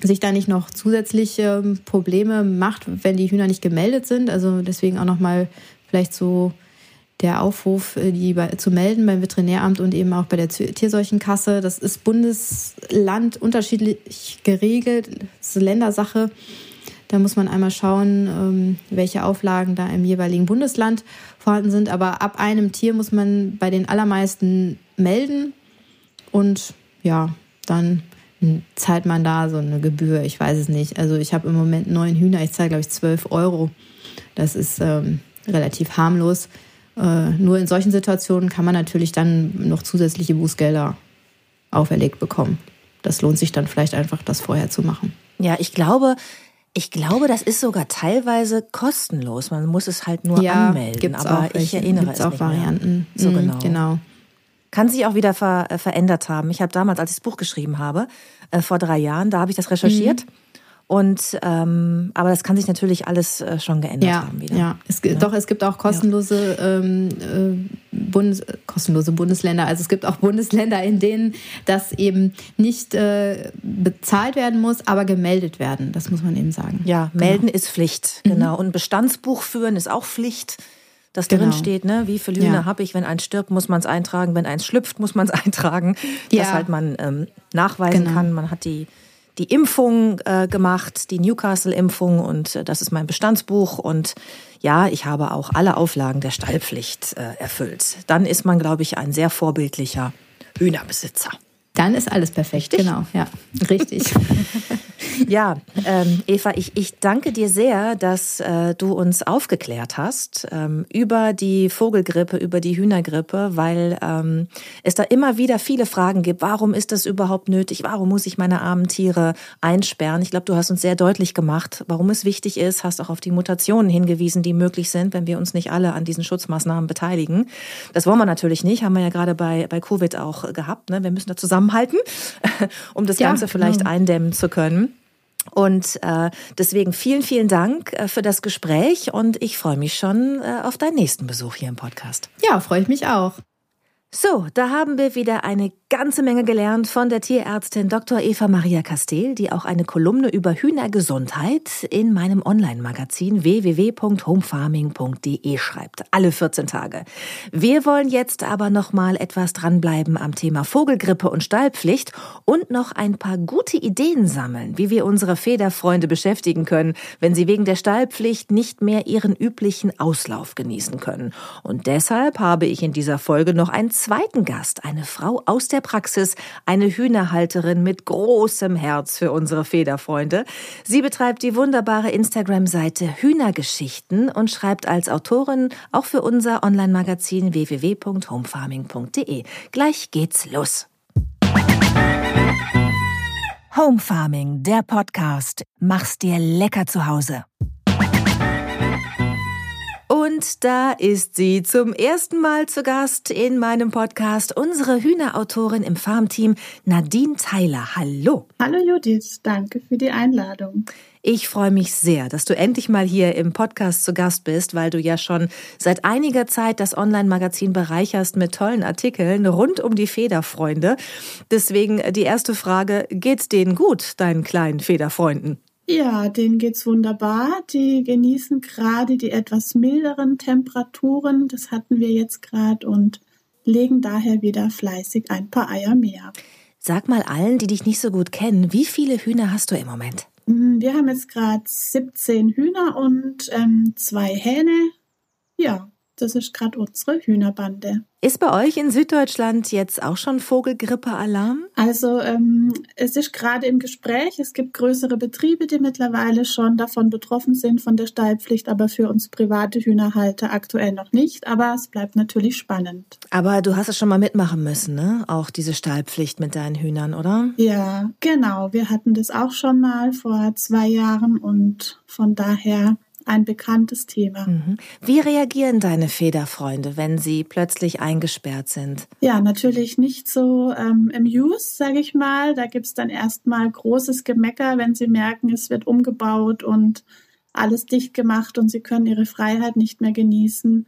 [SPEAKER 2] sich da nicht noch zusätzliche ähm, Probleme macht, wenn die Hühner nicht gemeldet sind. Also deswegen auch nochmal vielleicht so der Aufruf, äh, die bei, zu melden beim Veterinäramt und eben auch bei der Tierseuchenkasse. Das ist Bundesland unterschiedlich geregelt. Das ist Ländersache. Da muss man einmal schauen, ähm, welche Auflagen da im jeweiligen Bundesland vorhanden sind. Aber ab einem Tier muss man bei den allermeisten melden und ja, dann zahlt man da so eine Gebühr. Ich weiß es nicht. Also ich habe im Moment neun Hühner. Ich zahle, glaube ich, zwölf Euro. Das ist ähm, relativ harmlos. Äh, nur in solchen Situationen kann man natürlich dann noch zusätzliche Bußgelder auferlegt bekommen. Das lohnt sich dann vielleicht einfach, das vorher zu machen.
[SPEAKER 1] Ja, ich glaube, ich glaube, das ist sogar teilweise kostenlos. Man muss es halt nur ja, anmelden.
[SPEAKER 2] Gibt's aber auch ich erinnere gibt's es auch nicht Varianten.
[SPEAKER 1] Mehr. So mhm, genau. genau. Kann sich auch wieder ver äh, verändert haben. Ich habe damals, als ich das Buch geschrieben habe, äh, vor drei Jahren, da habe ich das recherchiert. Mhm. Und ähm, aber das kann sich natürlich alles äh, schon geändert
[SPEAKER 2] ja,
[SPEAKER 1] haben wieder.
[SPEAKER 2] Ja, es, ja, doch es gibt auch kostenlose ähm, äh, Bundes, kostenlose Bundesländer. Also es gibt auch Bundesländer, in denen das eben nicht äh, bezahlt werden muss, aber gemeldet werden. Das muss man eben sagen.
[SPEAKER 1] Ja, melden genau. ist Pflicht, mhm. genau. Und ein Bestandsbuch führen ist auch Pflicht das genau. drin steht, ne? wie viele Hühner ja. habe ich, wenn eins stirbt, muss man es eintragen, wenn eins schlüpft, muss man es *laughs* eintragen, ja. dass halt man ähm, nachweisen genau. kann, man hat die die Impfung äh, gemacht, die Newcastle-Impfung und äh, das ist mein Bestandsbuch und ja, ich habe auch alle Auflagen der Stallpflicht äh, erfüllt. Dann ist man, glaube ich, ein sehr vorbildlicher Hühnerbesitzer.
[SPEAKER 2] Dann ist alles perfekt, richtig? genau, ja, *laughs* richtig.
[SPEAKER 1] Ja, ähm, Eva, ich, ich danke dir sehr, dass äh, du uns aufgeklärt hast ähm, über die Vogelgrippe, über die Hühnergrippe, weil ähm, es da immer wieder viele Fragen gibt. Warum ist das überhaupt nötig? Warum muss ich meine armen Tiere einsperren? Ich glaube, du hast uns sehr deutlich gemacht, warum es wichtig ist, hast auch auf die Mutationen hingewiesen, die möglich sind, wenn wir uns nicht alle an diesen Schutzmaßnahmen beteiligen. Das wollen wir natürlich nicht, haben wir ja gerade bei, bei Covid auch gehabt. Ne? Wir müssen da zusammen zusammenhalten, *laughs* um das ja, Ganze vielleicht genau. eindämmen zu können. Und äh, deswegen vielen, vielen Dank äh, für das Gespräch und ich freue mich schon äh, auf deinen nächsten Besuch hier im Podcast.
[SPEAKER 2] Ja, freue ich mich auch.
[SPEAKER 1] So, da haben wir wieder eine ganze Menge gelernt von der Tierärztin Dr. Eva Maria Castel, die auch eine Kolumne über Hühnergesundheit in meinem Online-Magazin www.homefarming.de schreibt. Alle 14 Tage. Wir wollen jetzt aber noch mal etwas dranbleiben am Thema Vogelgrippe und Stallpflicht und noch ein paar gute Ideen sammeln, wie wir unsere Federfreunde beschäftigen können, wenn sie wegen der Stallpflicht nicht mehr ihren üblichen Auslauf genießen können. Und deshalb habe ich in dieser Folge noch ein zweiten Gast, eine Frau aus der Praxis, eine Hühnerhalterin mit großem Herz für unsere Federfreunde. Sie betreibt die wunderbare Instagram-Seite Hühnergeschichten und schreibt als Autorin auch für unser Online-Magazin www.homefarming.de. Gleich geht's los. Home Farming, der Podcast. Mach's dir lecker zu Hause. Und da ist sie zum ersten Mal zu Gast in meinem Podcast, unsere Hühnerautorin im Farmteam, Nadine Tyler. Hallo.
[SPEAKER 3] Hallo Judith, danke für die Einladung.
[SPEAKER 1] Ich freue mich sehr, dass du endlich mal hier im Podcast zu Gast bist, weil du ja schon seit einiger Zeit das Online-Magazin bereicherst mit tollen Artikeln rund um die Federfreunde. Deswegen die erste Frage, geht's denen gut, deinen kleinen Federfreunden?
[SPEAKER 3] Ja, denen geht's wunderbar. Die genießen gerade die etwas milderen Temperaturen. Das hatten wir jetzt gerade und legen daher wieder fleißig ein paar Eier mehr.
[SPEAKER 1] Sag mal allen, die dich nicht so gut kennen, wie viele Hühner hast du im Moment?
[SPEAKER 3] Hm, wir haben jetzt gerade 17 Hühner und ähm, zwei Hähne. Ja, das ist gerade unsere Hühnerbande.
[SPEAKER 1] Ist bei euch in Süddeutschland jetzt auch schon Vogelgrippe-Alarm?
[SPEAKER 3] Also ähm, es ist gerade im Gespräch. Es gibt größere Betriebe, die mittlerweile schon davon betroffen sind von der Stallpflicht, aber für uns private Hühnerhalter aktuell noch nicht. Aber es bleibt natürlich spannend.
[SPEAKER 1] Aber du hast es schon mal mitmachen müssen, ne? Auch diese Stallpflicht mit deinen Hühnern, oder?
[SPEAKER 3] Ja, genau. Wir hatten das auch schon mal vor zwei Jahren und von daher ein bekanntes Thema. Mhm.
[SPEAKER 1] Wie reagieren deine Federfreunde, wenn sie plötzlich eingesperrt sind?
[SPEAKER 3] Ja, natürlich nicht so ähm, amused, sage ich mal. Da gibt's dann erstmal großes Gemecker, wenn sie merken, es wird umgebaut und alles dicht gemacht und sie können ihre Freiheit nicht mehr genießen.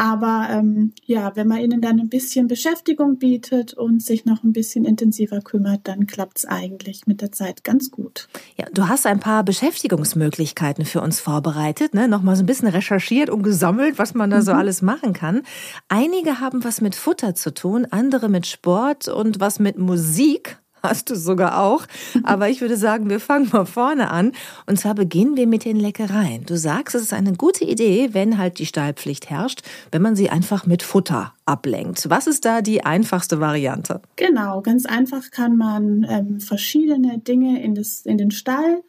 [SPEAKER 3] Aber ähm, ja, wenn man ihnen dann ein bisschen Beschäftigung bietet und sich noch ein bisschen intensiver kümmert, dann klappt es eigentlich mit der Zeit ganz gut.
[SPEAKER 1] Ja, du hast ein paar Beschäftigungsmöglichkeiten für uns vorbereitet, ne? Nochmal so ein bisschen recherchiert und gesammelt, was man da mhm. so alles machen kann. Einige haben was mit Futter zu tun, andere mit Sport und was mit Musik hast du sogar auch. Aber ich würde sagen, wir fangen mal vorne an. Und zwar beginnen wir mit den Leckereien. Du sagst, es ist eine gute Idee, wenn halt die Stallpflicht herrscht, wenn man sie einfach mit Futter ablenkt. Was ist da die einfachste Variante?
[SPEAKER 3] Genau, ganz einfach kann man ähm, verschiedene Dinge in, das, in den Stall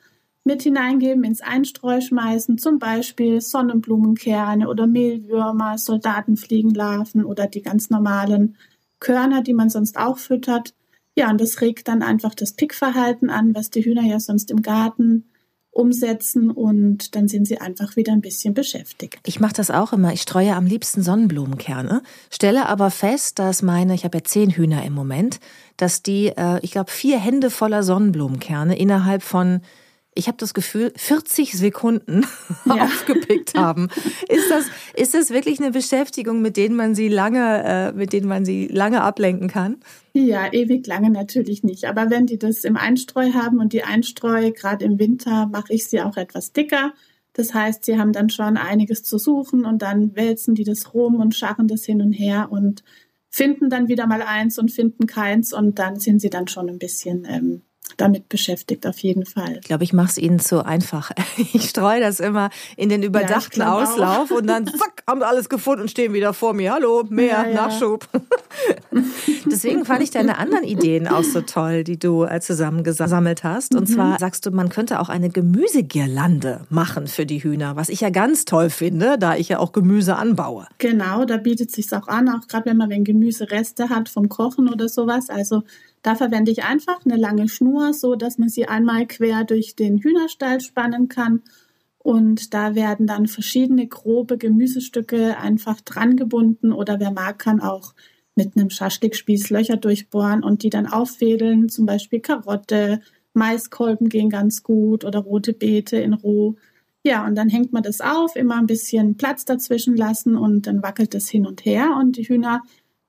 [SPEAKER 3] mit hineingeben, ins Einstreu schmeißen, zum Beispiel Sonnenblumenkerne oder Mehlwürmer, Soldatenfliegenlarven oder die ganz normalen Körner, die man sonst auch füttert. Ja, und das regt dann einfach das Pickverhalten an, was die Hühner ja sonst im Garten umsetzen und dann sind sie einfach wieder ein bisschen beschäftigt.
[SPEAKER 1] Ich mache das auch immer. Ich streue am liebsten Sonnenblumenkerne, stelle aber fest, dass meine, ich habe ja zehn Hühner im Moment, dass die, äh, ich glaube, vier Hände voller Sonnenblumenkerne innerhalb von ich habe das Gefühl, 40 Sekunden *laughs* ja. aufgepickt haben. Ist das, ist das wirklich eine Beschäftigung, mit denen man sie lange, äh, mit denen man sie lange ablenken kann?
[SPEAKER 3] Ja, ewig lange natürlich nicht. Aber wenn die das im Einstreu haben und die Einstreu, gerade im Winter, mache ich sie auch etwas dicker. Das heißt, sie haben dann schon einiges zu suchen und dann wälzen die das rum und scharren das hin und her und finden dann wieder mal eins und finden keins und dann sind sie dann schon ein bisschen ähm, damit beschäftigt, auf jeden Fall.
[SPEAKER 1] Ich glaube, ich mache es ihnen zu einfach. *laughs* Ich streue das immer in den überdachten ja, Auslauf auch. und dann zack, *laughs* haben alles gefunden und stehen wieder vor mir. Hallo, mehr ja, Nachschub. Ja. *laughs* Deswegen fand ich deine anderen Ideen auch so toll, die du äh, zusammengesammelt hast. Und mhm. zwar sagst du, man könnte auch eine Gemüsegirlande machen für die Hühner, was ich ja ganz toll finde, da ich ja auch Gemüse anbaue.
[SPEAKER 3] Genau, da bietet sich auch an, auch gerade wenn man wenn Gemüsereste hat vom Kochen oder sowas. Also da verwende ich einfach eine lange Schnur, so dass man sie einmal quer durch den Hühnerstall spannen kann. Und da werden dann verschiedene grobe Gemüsestücke einfach dran gebunden oder wer mag, kann auch mit einem Schaschlikspieß Löcher durchbohren und die dann auffädeln. Zum Beispiel Karotte, Maiskolben gehen ganz gut oder rote Beete in roh. Ja, und dann hängt man das auf, immer ein bisschen Platz dazwischen lassen und dann wackelt es hin und her und die Hühner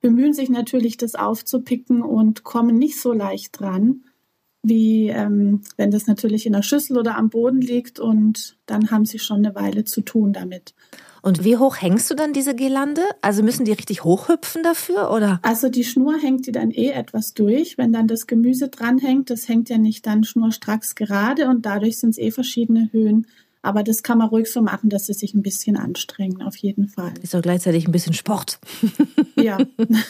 [SPEAKER 3] bemühen sich natürlich, das aufzupicken und kommen nicht so leicht dran, wie ähm, wenn das natürlich in der Schüssel oder am Boden liegt und dann haben sie schon eine Weile zu tun damit.
[SPEAKER 1] Und wie hoch hängst du dann diese Girlande? Also müssen die richtig hochhüpfen dafür, oder?
[SPEAKER 3] Also die Schnur hängt die dann eh etwas durch. Wenn dann das Gemüse dranhängt, das hängt ja nicht dann schnurstracks gerade und dadurch sind es eh verschiedene Höhen. Aber das kann man ruhig so machen, dass sie sich ein bisschen anstrengen, auf jeden Fall.
[SPEAKER 1] Ist auch gleichzeitig ein bisschen Sport.
[SPEAKER 3] ja,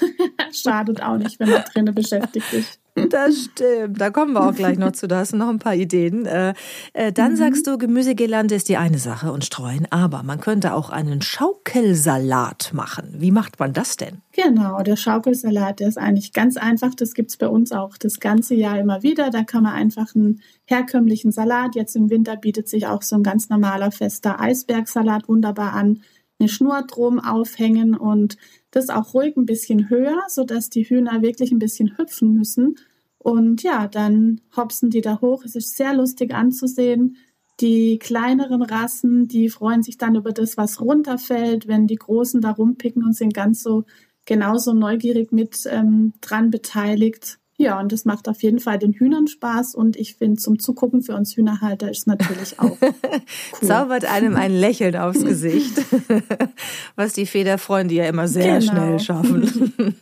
[SPEAKER 3] *laughs* schadet auch nicht, wenn man drinnen beschäftigt ist.
[SPEAKER 1] Das stimmt. Da kommen wir auch gleich noch zu. Da hast du noch ein paar Ideen. Äh, äh, dann mhm. sagst du, Gemüsegirlande ist die eine Sache und streuen, aber man könnte auch einen Schaukelsalat machen. Wie macht man das denn?
[SPEAKER 3] Genau, der Schaukelsalat, der ist eigentlich ganz einfach. Das gibt es bei uns auch das ganze Jahr immer wieder. Da kann man einfach einen herkömmlichen Salat, jetzt im Winter bietet sich auch so ein ganz normaler fester Eisbergsalat wunderbar an, eine Schnur drum aufhängen und das auch ruhig ein bisschen höher, sodass die Hühner wirklich ein bisschen hüpfen müssen. Und ja, dann hopsen die da hoch. Es ist sehr lustig anzusehen. Die kleineren Rassen, die freuen sich dann über das, was runterfällt, wenn die Großen da rumpicken und sind ganz so genauso neugierig mit ähm, dran beteiligt. Ja, und das macht auf jeden Fall den Hühnern Spaß und ich finde, zum Zugucken für uns Hühnerhalter ist natürlich *laughs* auch
[SPEAKER 1] cool. Zaubert einem ein Lächeln aufs *laughs* Gesicht, *laughs* was die Federfreunde ja immer sehr genau. schnell schaffen.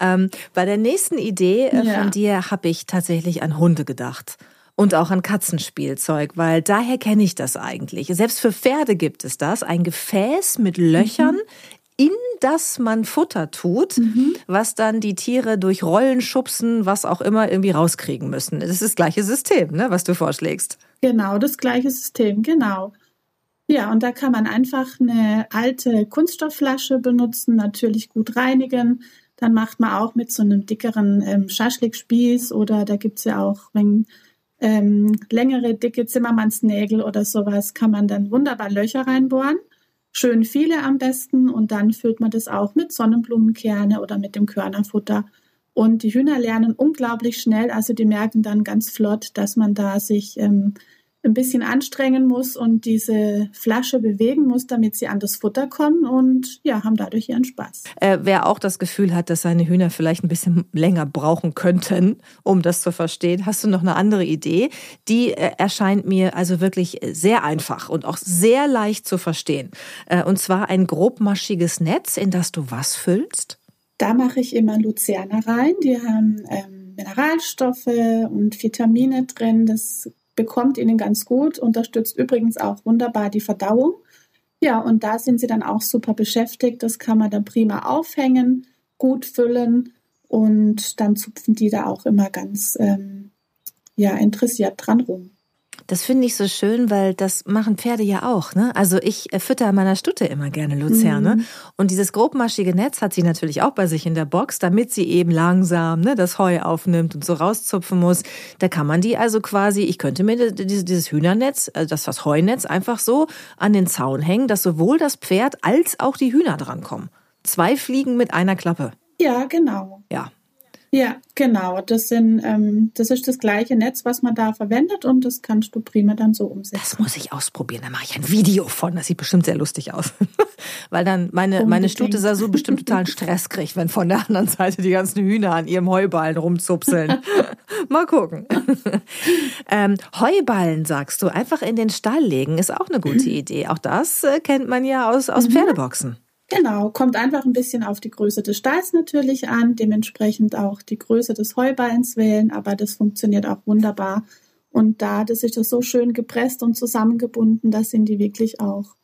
[SPEAKER 1] ähm, bei der nächsten Idee äh, ja. von dir habe ich tatsächlich an Hunde gedacht und auch an Katzenspielzeug, weil daher kenne ich das eigentlich. Selbst für Pferde gibt es das, ein Gefäß mit Löchern mhm in das man Futter tut, mhm. was dann die Tiere durch Rollen schubsen, was auch immer irgendwie rauskriegen müssen. Das ist das gleiche System, ne, was du vorschlägst.
[SPEAKER 3] Genau, das gleiche System, genau. Ja, und da kann man einfach eine alte Kunststoffflasche benutzen, natürlich gut reinigen. Dann macht man auch mit so einem dickeren ähm, Schaschlikspieß oder da gibt es ja auch, wenn ähm, längere, dicke Zimmermannsnägel oder sowas, kann man dann wunderbar Löcher reinbohren. Schön viele am besten und dann füllt man das auch mit Sonnenblumenkerne oder mit dem Körnerfutter. Und die Hühner lernen unglaublich schnell, also die merken dann ganz flott, dass man da sich ähm, ein bisschen anstrengen muss und diese Flasche bewegen muss, damit sie an das Futter kommen und ja, haben dadurch ihren Spaß.
[SPEAKER 1] Äh, wer auch das Gefühl hat, dass seine Hühner vielleicht ein bisschen länger brauchen könnten, um das zu verstehen, hast du noch eine andere Idee? Die äh, erscheint mir also wirklich sehr einfach und auch sehr leicht zu verstehen. Äh, und zwar ein grobmaschiges Netz, in das du was füllst?
[SPEAKER 3] Da mache ich immer Luzerne rein. Die haben ähm, Mineralstoffe und Vitamine drin. Das bekommt ihnen ganz gut, unterstützt übrigens auch wunderbar die Verdauung. Ja, und da sind sie dann auch super beschäftigt. Das kann man dann prima aufhängen, gut füllen und dann zupfen die da auch immer ganz ähm, ja, interessiert dran rum.
[SPEAKER 1] Das finde ich so schön, weil das machen Pferde ja auch. Ne? Also ich äh, fütter meiner Stutte immer gerne Luzerne. Mhm. Und dieses grobmaschige Netz hat sie natürlich auch bei sich in der Box, damit sie eben langsam ne, das Heu aufnimmt und so rauszupfen muss. Da kann man die also quasi, ich könnte mir dieses Hühnernetz, also das was Heunetz, einfach so an den Zaun hängen, dass sowohl das Pferd als auch die Hühner drankommen. Zwei Fliegen mit einer Klappe.
[SPEAKER 3] Ja, genau.
[SPEAKER 1] Ja,
[SPEAKER 3] Ja, genau. Das sind, ähm, das ist das gleiche Netz, was man da verwendet und das kannst du prima dann so umsetzen.
[SPEAKER 1] Das muss ich ausprobieren. Da mache ich ein Video von. Das sieht bestimmt sehr lustig aus. *laughs* Weil dann meine, meine Stute sah so bestimmt totalen Stress kriegt, wenn von der anderen Seite die ganzen Hühner an ihrem Heuballen rumzupseln. *laughs* Mal gucken. *laughs* ähm, Heuballen, sagst du, einfach in den Stall legen, ist auch eine gute Idee. Auch das äh, kennt man ja aus, aus mhm. Pferdeboxen.
[SPEAKER 3] Genau, kommt einfach ein bisschen auf die Größe des Stalls natürlich an, dementsprechend auch die Größe des Heuballens wählen, aber das funktioniert auch wunderbar. Und da, das ist das so schön gepresst und zusammengebunden, da sind die wirklich auch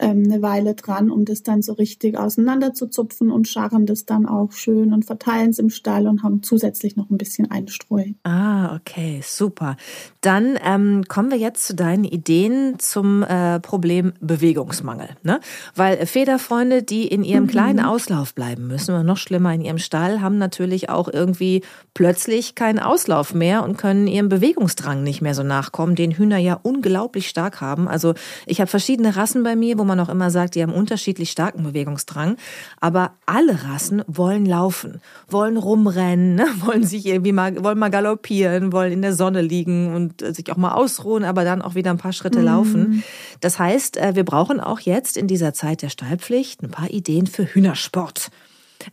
[SPEAKER 3] ähm, eine Weile dran, um das dann so richtig auseinander zu zupfen und scharren das dann auch schön und verteilen es im Stall und haben zusätzlich noch ein bisschen Einstreu.
[SPEAKER 1] Ah, okay, super. Dann ähm, kommen wir jetzt zu deinen Ideen zum äh, Problem Bewegungsmangel. Ne? Weil Federfreunde, die in ihrem mhm. kleinen Auslauf bleiben müssen oder noch schlimmer in ihrem Stall, haben natürlich auch irgendwie plötzlich keinen Auslauf mehr und können ihrem Bewegungsdrang nicht mehr so nachkommen, den Hühner ja unglaublich stark haben. Also ich habe verschiedene Rassen bei mir, wo man auch immer sagt, die haben unterschiedlich starken Bewegungsdrang. Aber alle Rassen wollen laufen, wollen rumrennen, ne? *laughs* wollen sich irgendwie mal, wollen mal galoppieren, wollen in der Sonne liegen und äh, sich auch mal ausruhen, aber dann auch wieder ein paar Schritte mhm. laufen. Das heißt, äh, wir brauchen auch jetzt in dieser Zeit der Stallpflicht ein paar Ideen für Hühnersport.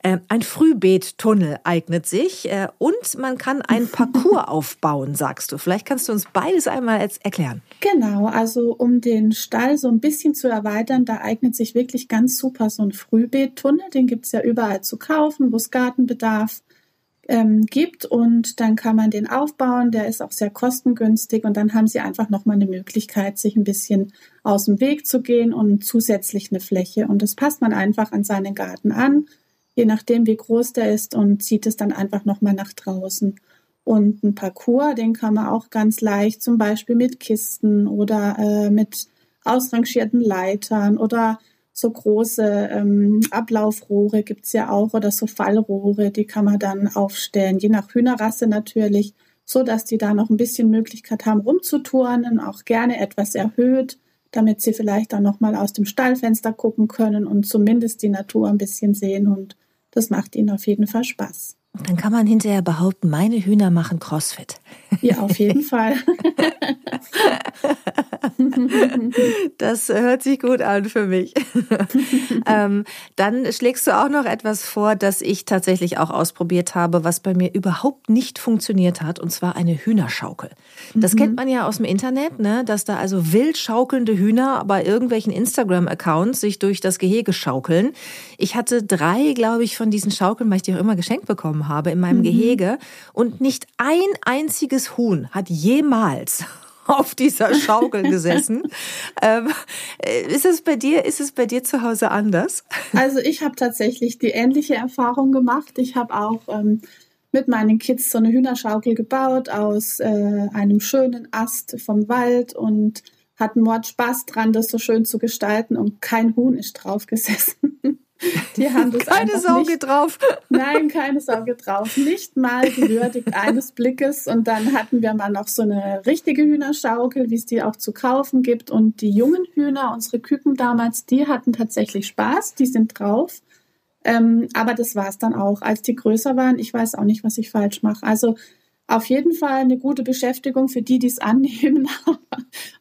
[SPEAKER 1] Äh, ein Frühbeettunnel eignet sich äh, und man kann ein *laughs* Parcours aufbauen, sagst du. Vielleicht kannst du uns beides einmal erklären.
[SPEAKER 3] Genau, also um den Stall so ein bisschen zu erweitern, da eignet sich wirklich ganz super so ein Frühbeettunnel. Den gibt es ja überall zu kaufen, wo es Gartenbedarf ähm, gibt und dann kann man den aufbauen. Der ist auch sehr kostengünstig und dann haben Sie einfach nochmal eine Möglichkeit, sich ein bisschen aus dem Weg zu gehen und zusätzlich eine Fläche. Und das passt man einfach an seinen Garten an je nachdem, wie groß der ist und zieht es dann einfach nochmal nach draußen. Und ein Parcours, den kann man auch ganz leicht zum Beispiel mit Kisten oder äh, mit ausrangierten Leitern oder so große ähm, Ablaufrohre gibt's ja auch oder so Fallrohre, die kann man dann aufstellen, je nach Hühnerrasse natürlich, so dass die da noch ein bisschen Möglichkeit haben rumzuturnen, auch gerne etwas erhöht, damit sie vielleicht dann nochmal aus dem Stallfenster gucken können und zumindest die Natur ein bisschen sehen und das macht ihnen auf jeden Fall Spaß.
[SPEAKER 1] Dann kann man hinterher behaupten, meine Hühner machen Crossfit.
[SPEAKER 3] Ja, auf jeden Fall. *laughs*
[SPEAKER 1] das hört sich gut an für mich. *laughs* ähm, dann schlägst du auch noch etwas vor, das ich tatsächlich auch ausprobiert habe, was bei mir überhaupt nicht funktioniert hat, und zwar eine Hühnerschaukel. Das mhm. kennt man ja aus dem Internet, ne? dass da also wild schaukelnde Hühner bei irgendwelchen Instagram-Accounts sich durch das Gehege schaukeln. Ich hatte drei, glaube ich, von diesen Schaukeln, weil ich die auch immer geschenkt bekommen habe in meinem mhm. Gehege. Und nicht ein einziges Huhn hat jemals *laughs* auf dieser Schaukel gesessen. *laughs* ähm, äh, ist es bei dir, ist es bei dir zu Hause anders?
[SPEAKER 3] Also ich habe tatsächlich die ähnliche Erfahrung gemacht. Ich habe auch ähm, mit meinen Kids so eine Hühnerschaukel gebaut aus äh, einem schönen Ast vom Wald und hatten Mord Spaß dran, das so schön zu gestalten und kein Huhn ist drauf gesessen. *laughs* *laughs*
[SPEAKER 1] Die haben das keine Sauge nicht, drauf. *laughs*
[SPEAKER 3] Nein, keine Sauge drauf. Nicht mal gewürdigt *laughs* eines Blickes. Und dann hatten wir mal noch so eine richtige Hühnerschaukel, wie es die auch zu kaufen gibt. Und die jungen Hühner, unsere Küken damals, die hatten tatsächlich Spaß. Die sind drauf. Ähm, aber das war es dann auch. Als die größer waren, ich weiß auch nicht, was ich falsch mache. Also auf jeden Fall eine gute Beschäftigung für die, die es annehmen. *laughs* Aber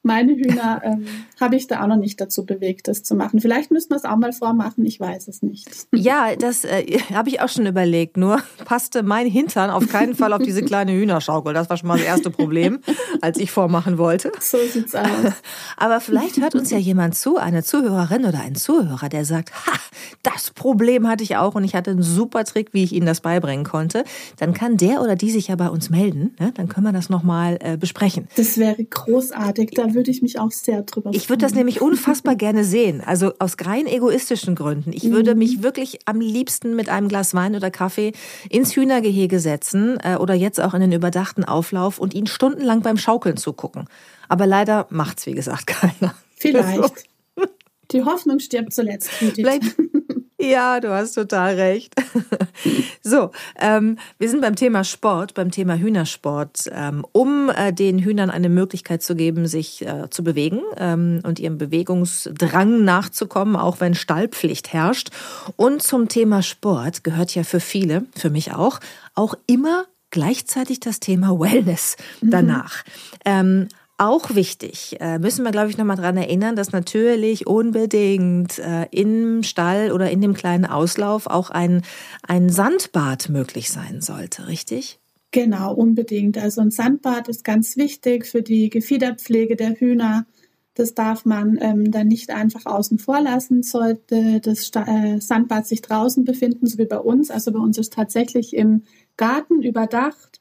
[SPEAKER 3] meine Hühner ähm, habe ich da auch noch nicht dazu bewegt, das zu machen. Vielleicht müssen wir es auch mal vormachen, ich weiß es nicht. *laughs*
[SPEAKER 1] Ja, das äh, habe ich auch schon überlegt. Nur passte mein Hintern auf keinen Fall auf diese kleine Hühnerschaukel. Das war schon mal das erste Problem, als ich vormachen wollte.
[SPEAKER 3] So sieht's aus. *laughs*
[SPEAKER 1] Aber vielleicht hört uns ja jemand zu, eine Zuhörerin oder ein Zuhörer, der sagt, ha, das Problem hatte ich auch und ich hatte einen super Trick, wie ich Ihnen das beibringen konnte. Dann kann der oder die sich ja bei uns melden melden, ne? dann können wir das nochmal äh, besprechen.
[SPEAKER 3] Das wäre großartig, da würde ich mich auch sehr drüber freuen.
[SPEAKER 1] Ich würde das nämlich unfassbar *laughs* gerne sehen, also aus rein egoistischen Gründen. Ich würde mich mhm. wirklich am liebsten mit einem Glas Wein oder Kaffee ins Hühnergehege setzen äh, oder jetzt auch in den überdachten Auflauf und ihn stundenlang beim Schaukeln zugucken. Aber leider macht's, wie gesagt, *laughs* keiner.
[SPEAKER 3] Vielleicht. *laughs* Die Hoffnung stirbt zuletzt.
[SPEAKER 1] Vielleicht, Ja, du hast total recht. *laughs* So, ähm, wir sind beim Thema Sport, beim Thema Hühnersport, ähm, um äh, den Hühnern eine Möglichkeit zu geben, sich äh, zu bewegen ähm, und ihrem Bewegungsdrang nachzukommen, auch wenn Stallpflicht herrscht. Und zum Thema Sport gehört ja für viele, für mich auch, auch immer gleichzeitig das Thema Wellness danach. Mhm. Ähm, auch wichtig, äh, müssen wir, glaube ich, nochmal dran erinnern, dass natürlich unbedingt äh, im Stall oder in dem kleinen Auslauf auch ein, ein Sandbad möglich sein sollte, richtig?
[SPEAKER 3] Genau, unbedingt. Also ein Sandbad ist ganz wichtig für die Gefiederpflege der Hühner. Das darf man ähm, dann nicht einfach außen vor lassen, sollte das Sta äh, Sandbad sich draußen befinden, so wie bei uns. Also bei uns ist tatsächlich im Garten überdacht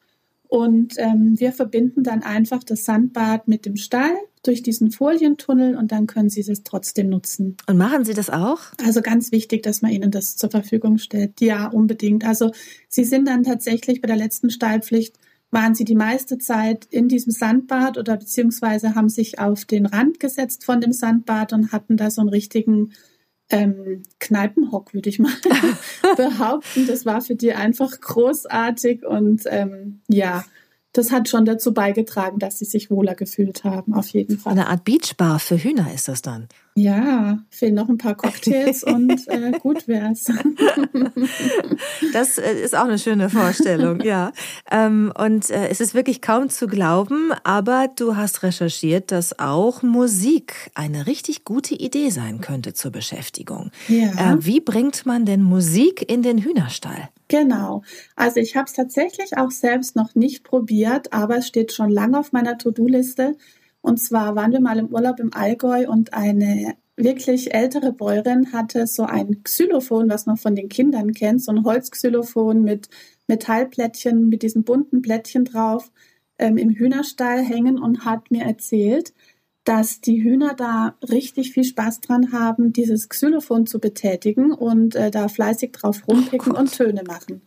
[SPEAKER 3] und ähm, wir verbinden dann einfach das Sandbad mit dem Stall durch diesen Folientunnel und dann können Sie es trotzdem nutzen.
[SPEAKER 1] Und machen Sie das auch?
[SPEAKER 3] Also ganz wichtig, dass man Ihnen das zur Verfügung stellt. Ja, unbedingt. Also Sie sind dann tatsächlich bei der letzten Stallpflicht waren sie die meiste Zeit in diesem Sandbad oder beziehungsweise haben sich auf den Rand gesetzt von dem Sandbad und hatten da so einen richtigen ähm, Kneipenhock, würde ich mal *laughs* *laughs* behaupten. Das war für die einfach großartig und ähm, ja, das hat schon dazu beigetragen, dass sie sich wohler gefühlt haben, auf jeden Fall.
[SPEAKER 1] Eine Art Beachbar für Hühner ist das dann.
[SPEAKER 3] Ja, fehlen noch ein paar Cocktails *laughs* und äh, gut wär's. *laughs*
[SPEAKER 1] das äh, ist auch eine schöne Vorstellung, *laughs* ja. Ähm, und äh, es ist wirklich kaum zu glauben, aber du hast recherchiert, dass auch Musik eine richtig gute Idee sein könnte zur Beschäftigung. Ja. Äh, wie bringt man denn Musik in den Hühnerstall?
[SPEAKER 3] Genau. Also ich habe es tatsächlich auch selbst noch nicht probiert, aber es steht schon lange auf meiner To-Do-Liste. Und zwar waren wir mal im Urlaub im Allgäu und eine wirklich ältere Bäuerin hatte so ein Xylophon, was man von den Kindern kennt, so ein Holzxylophon mit Metallplättchen, mit diesen bunten Plättchen drauf, ähm, im Hühnerstall hängen und hat mir erzählt, dass die Hühner da richtig viel Spaß dran haben, dieses Xylophon zu betätigen und äh, da fleißig drauf rumpicken oh und Töne machen.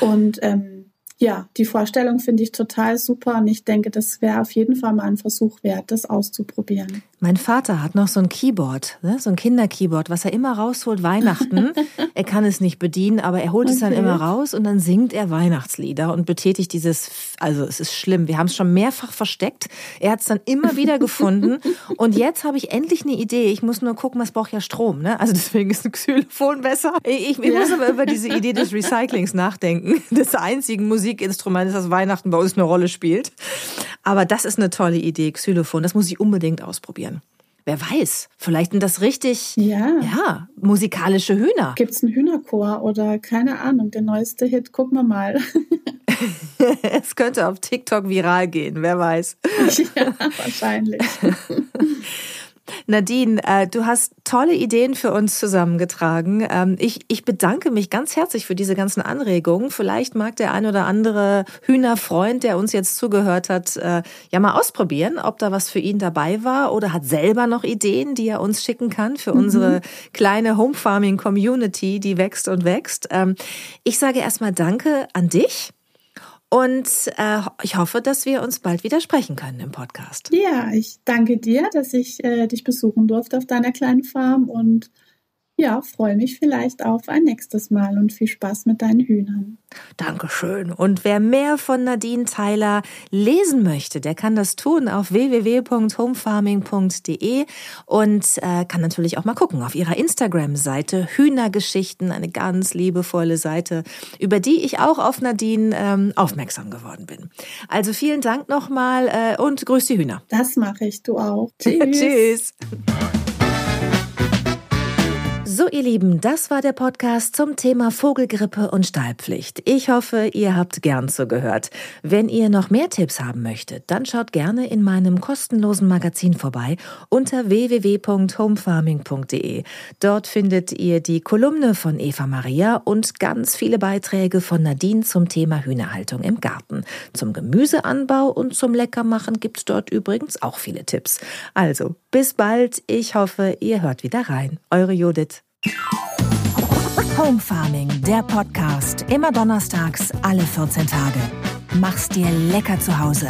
[SPEAKER 3] Und ähm, ja, die Vorstellung finde ich total super und ich denke, das wäre auf jeden Fall mal ein Versuch wert, das auszuprobieren.
[SPEAKER 1] Mein Vater hat noch so ein Keyboard, ne? so ein Kinderkeyboard, was er immer rausholt Weihnachten. *laughs* er kann es nicht bedienen, aber er holt okay. es dann immer raus und dann singt er Weihnachtslieder und betätigt dieses, also es ist schlimm. Wir haben es schon mehrfach versteckt. Er hat es dann immer wieder *laughs* gefunden und jetzt habe ich endlich eine Idee. Ich muss nur gucken, es braucht ja Strom, ne? Also deswegen ist ein Xylophon besser. Ich, ich, ich ja. muss aber über diese Idee des Recyclings nachdenken, *laughs* des einzigen Musikinstruments, das Weihnachten bei uns eine Rolle spielt. Aber das ist eine tolle Idee, Xylophon. Das muss ich unbedingt ausprobieren. Wer weiß, vielleicht sind das richtig, ja, ja musikalische Hühner.
[SPEAKER 3] Gibt es einen Hühnerchor oder keine Ahnung, der neueste Hit, gucken wir mal. *laughs*
[SPEAKER 1] es könnte auf TikTok viral gehen, wer weiß. *laughs*
[SPEAKER 3] Ja, wahrscheinlich. *laughs*
[SPEAKER 1] Nadine, äh, du hast tolle Ideen für uns zusammengetragen. Ähm, ich, ich bedanke mich ganz herzlich für diese ganzen Anregungen. Vielleicht mag der ein oder andere Hühnerfreund, der uns jetzt zugehört hat, äh, ja mal ausprobieren, ob da was für ihn dabei war oder hat selber noch Ideen, die er uns schicken kann für mhm. unsere kleine Home Farming Community, die wächst und wächst. Ähm, ich sage erstmal Danke an dich. Und äh, ich hoffe, dass wir uns bald wieder sprechen können im Podcast.
[SPEAKER 3] Ja, ich danke dir, dass ich äh, dich besuchen durfte auf deiner kleinen Farm und ja, freue mich vielleicht auf ein nächstes Mal und viel Spaß mit deinen Hühnern.
[SPEAKER 1] Dankeschön. Und wer mehr von Nadine Tyler lesen möchte, der kann das tun auf www.homefarming.de und äh, kann natürlich auch mal gucken auf ihrer Instagram-Seite Hühnergeschichten, eine ganz liebevolle Seite, über die ich auch auf Nadine ähm, aufmerksam geworden bin. Also vielen Dank nochmal äh, und grüß die Hühner.
[SPEAKER 3] Das mache ich, du auch. *laughs*
[SPEAKER 1] Tschüss. Tschüss. So, ihr Lieben, das war der Podcast zum Thema Vogelgrippe und Stallpflicht. Ich hoffe, ihr habt gern zugehört. Wenn ihr noch mehr Tipps haben möchtet, dann schaut gerne in meinem kostenlosen Magazin vorbei unter www.homefarming.de. Dort findet ihr die Kolumne von Eva Maria und ganz viele Beiträge von Nadine zum Thema Hühnerhaltung im Garten. Zum Gemüseanbau und zum Leckermachen gibt's dort übrigens auch viele Tipps. Also, bis bald. Ich hoffe, ihr hört wieder rein. Eure Judith. Home Farming, der Podcast. Immer donnerstags, alle 14 Tage. Mach's dir lecker zu Hause.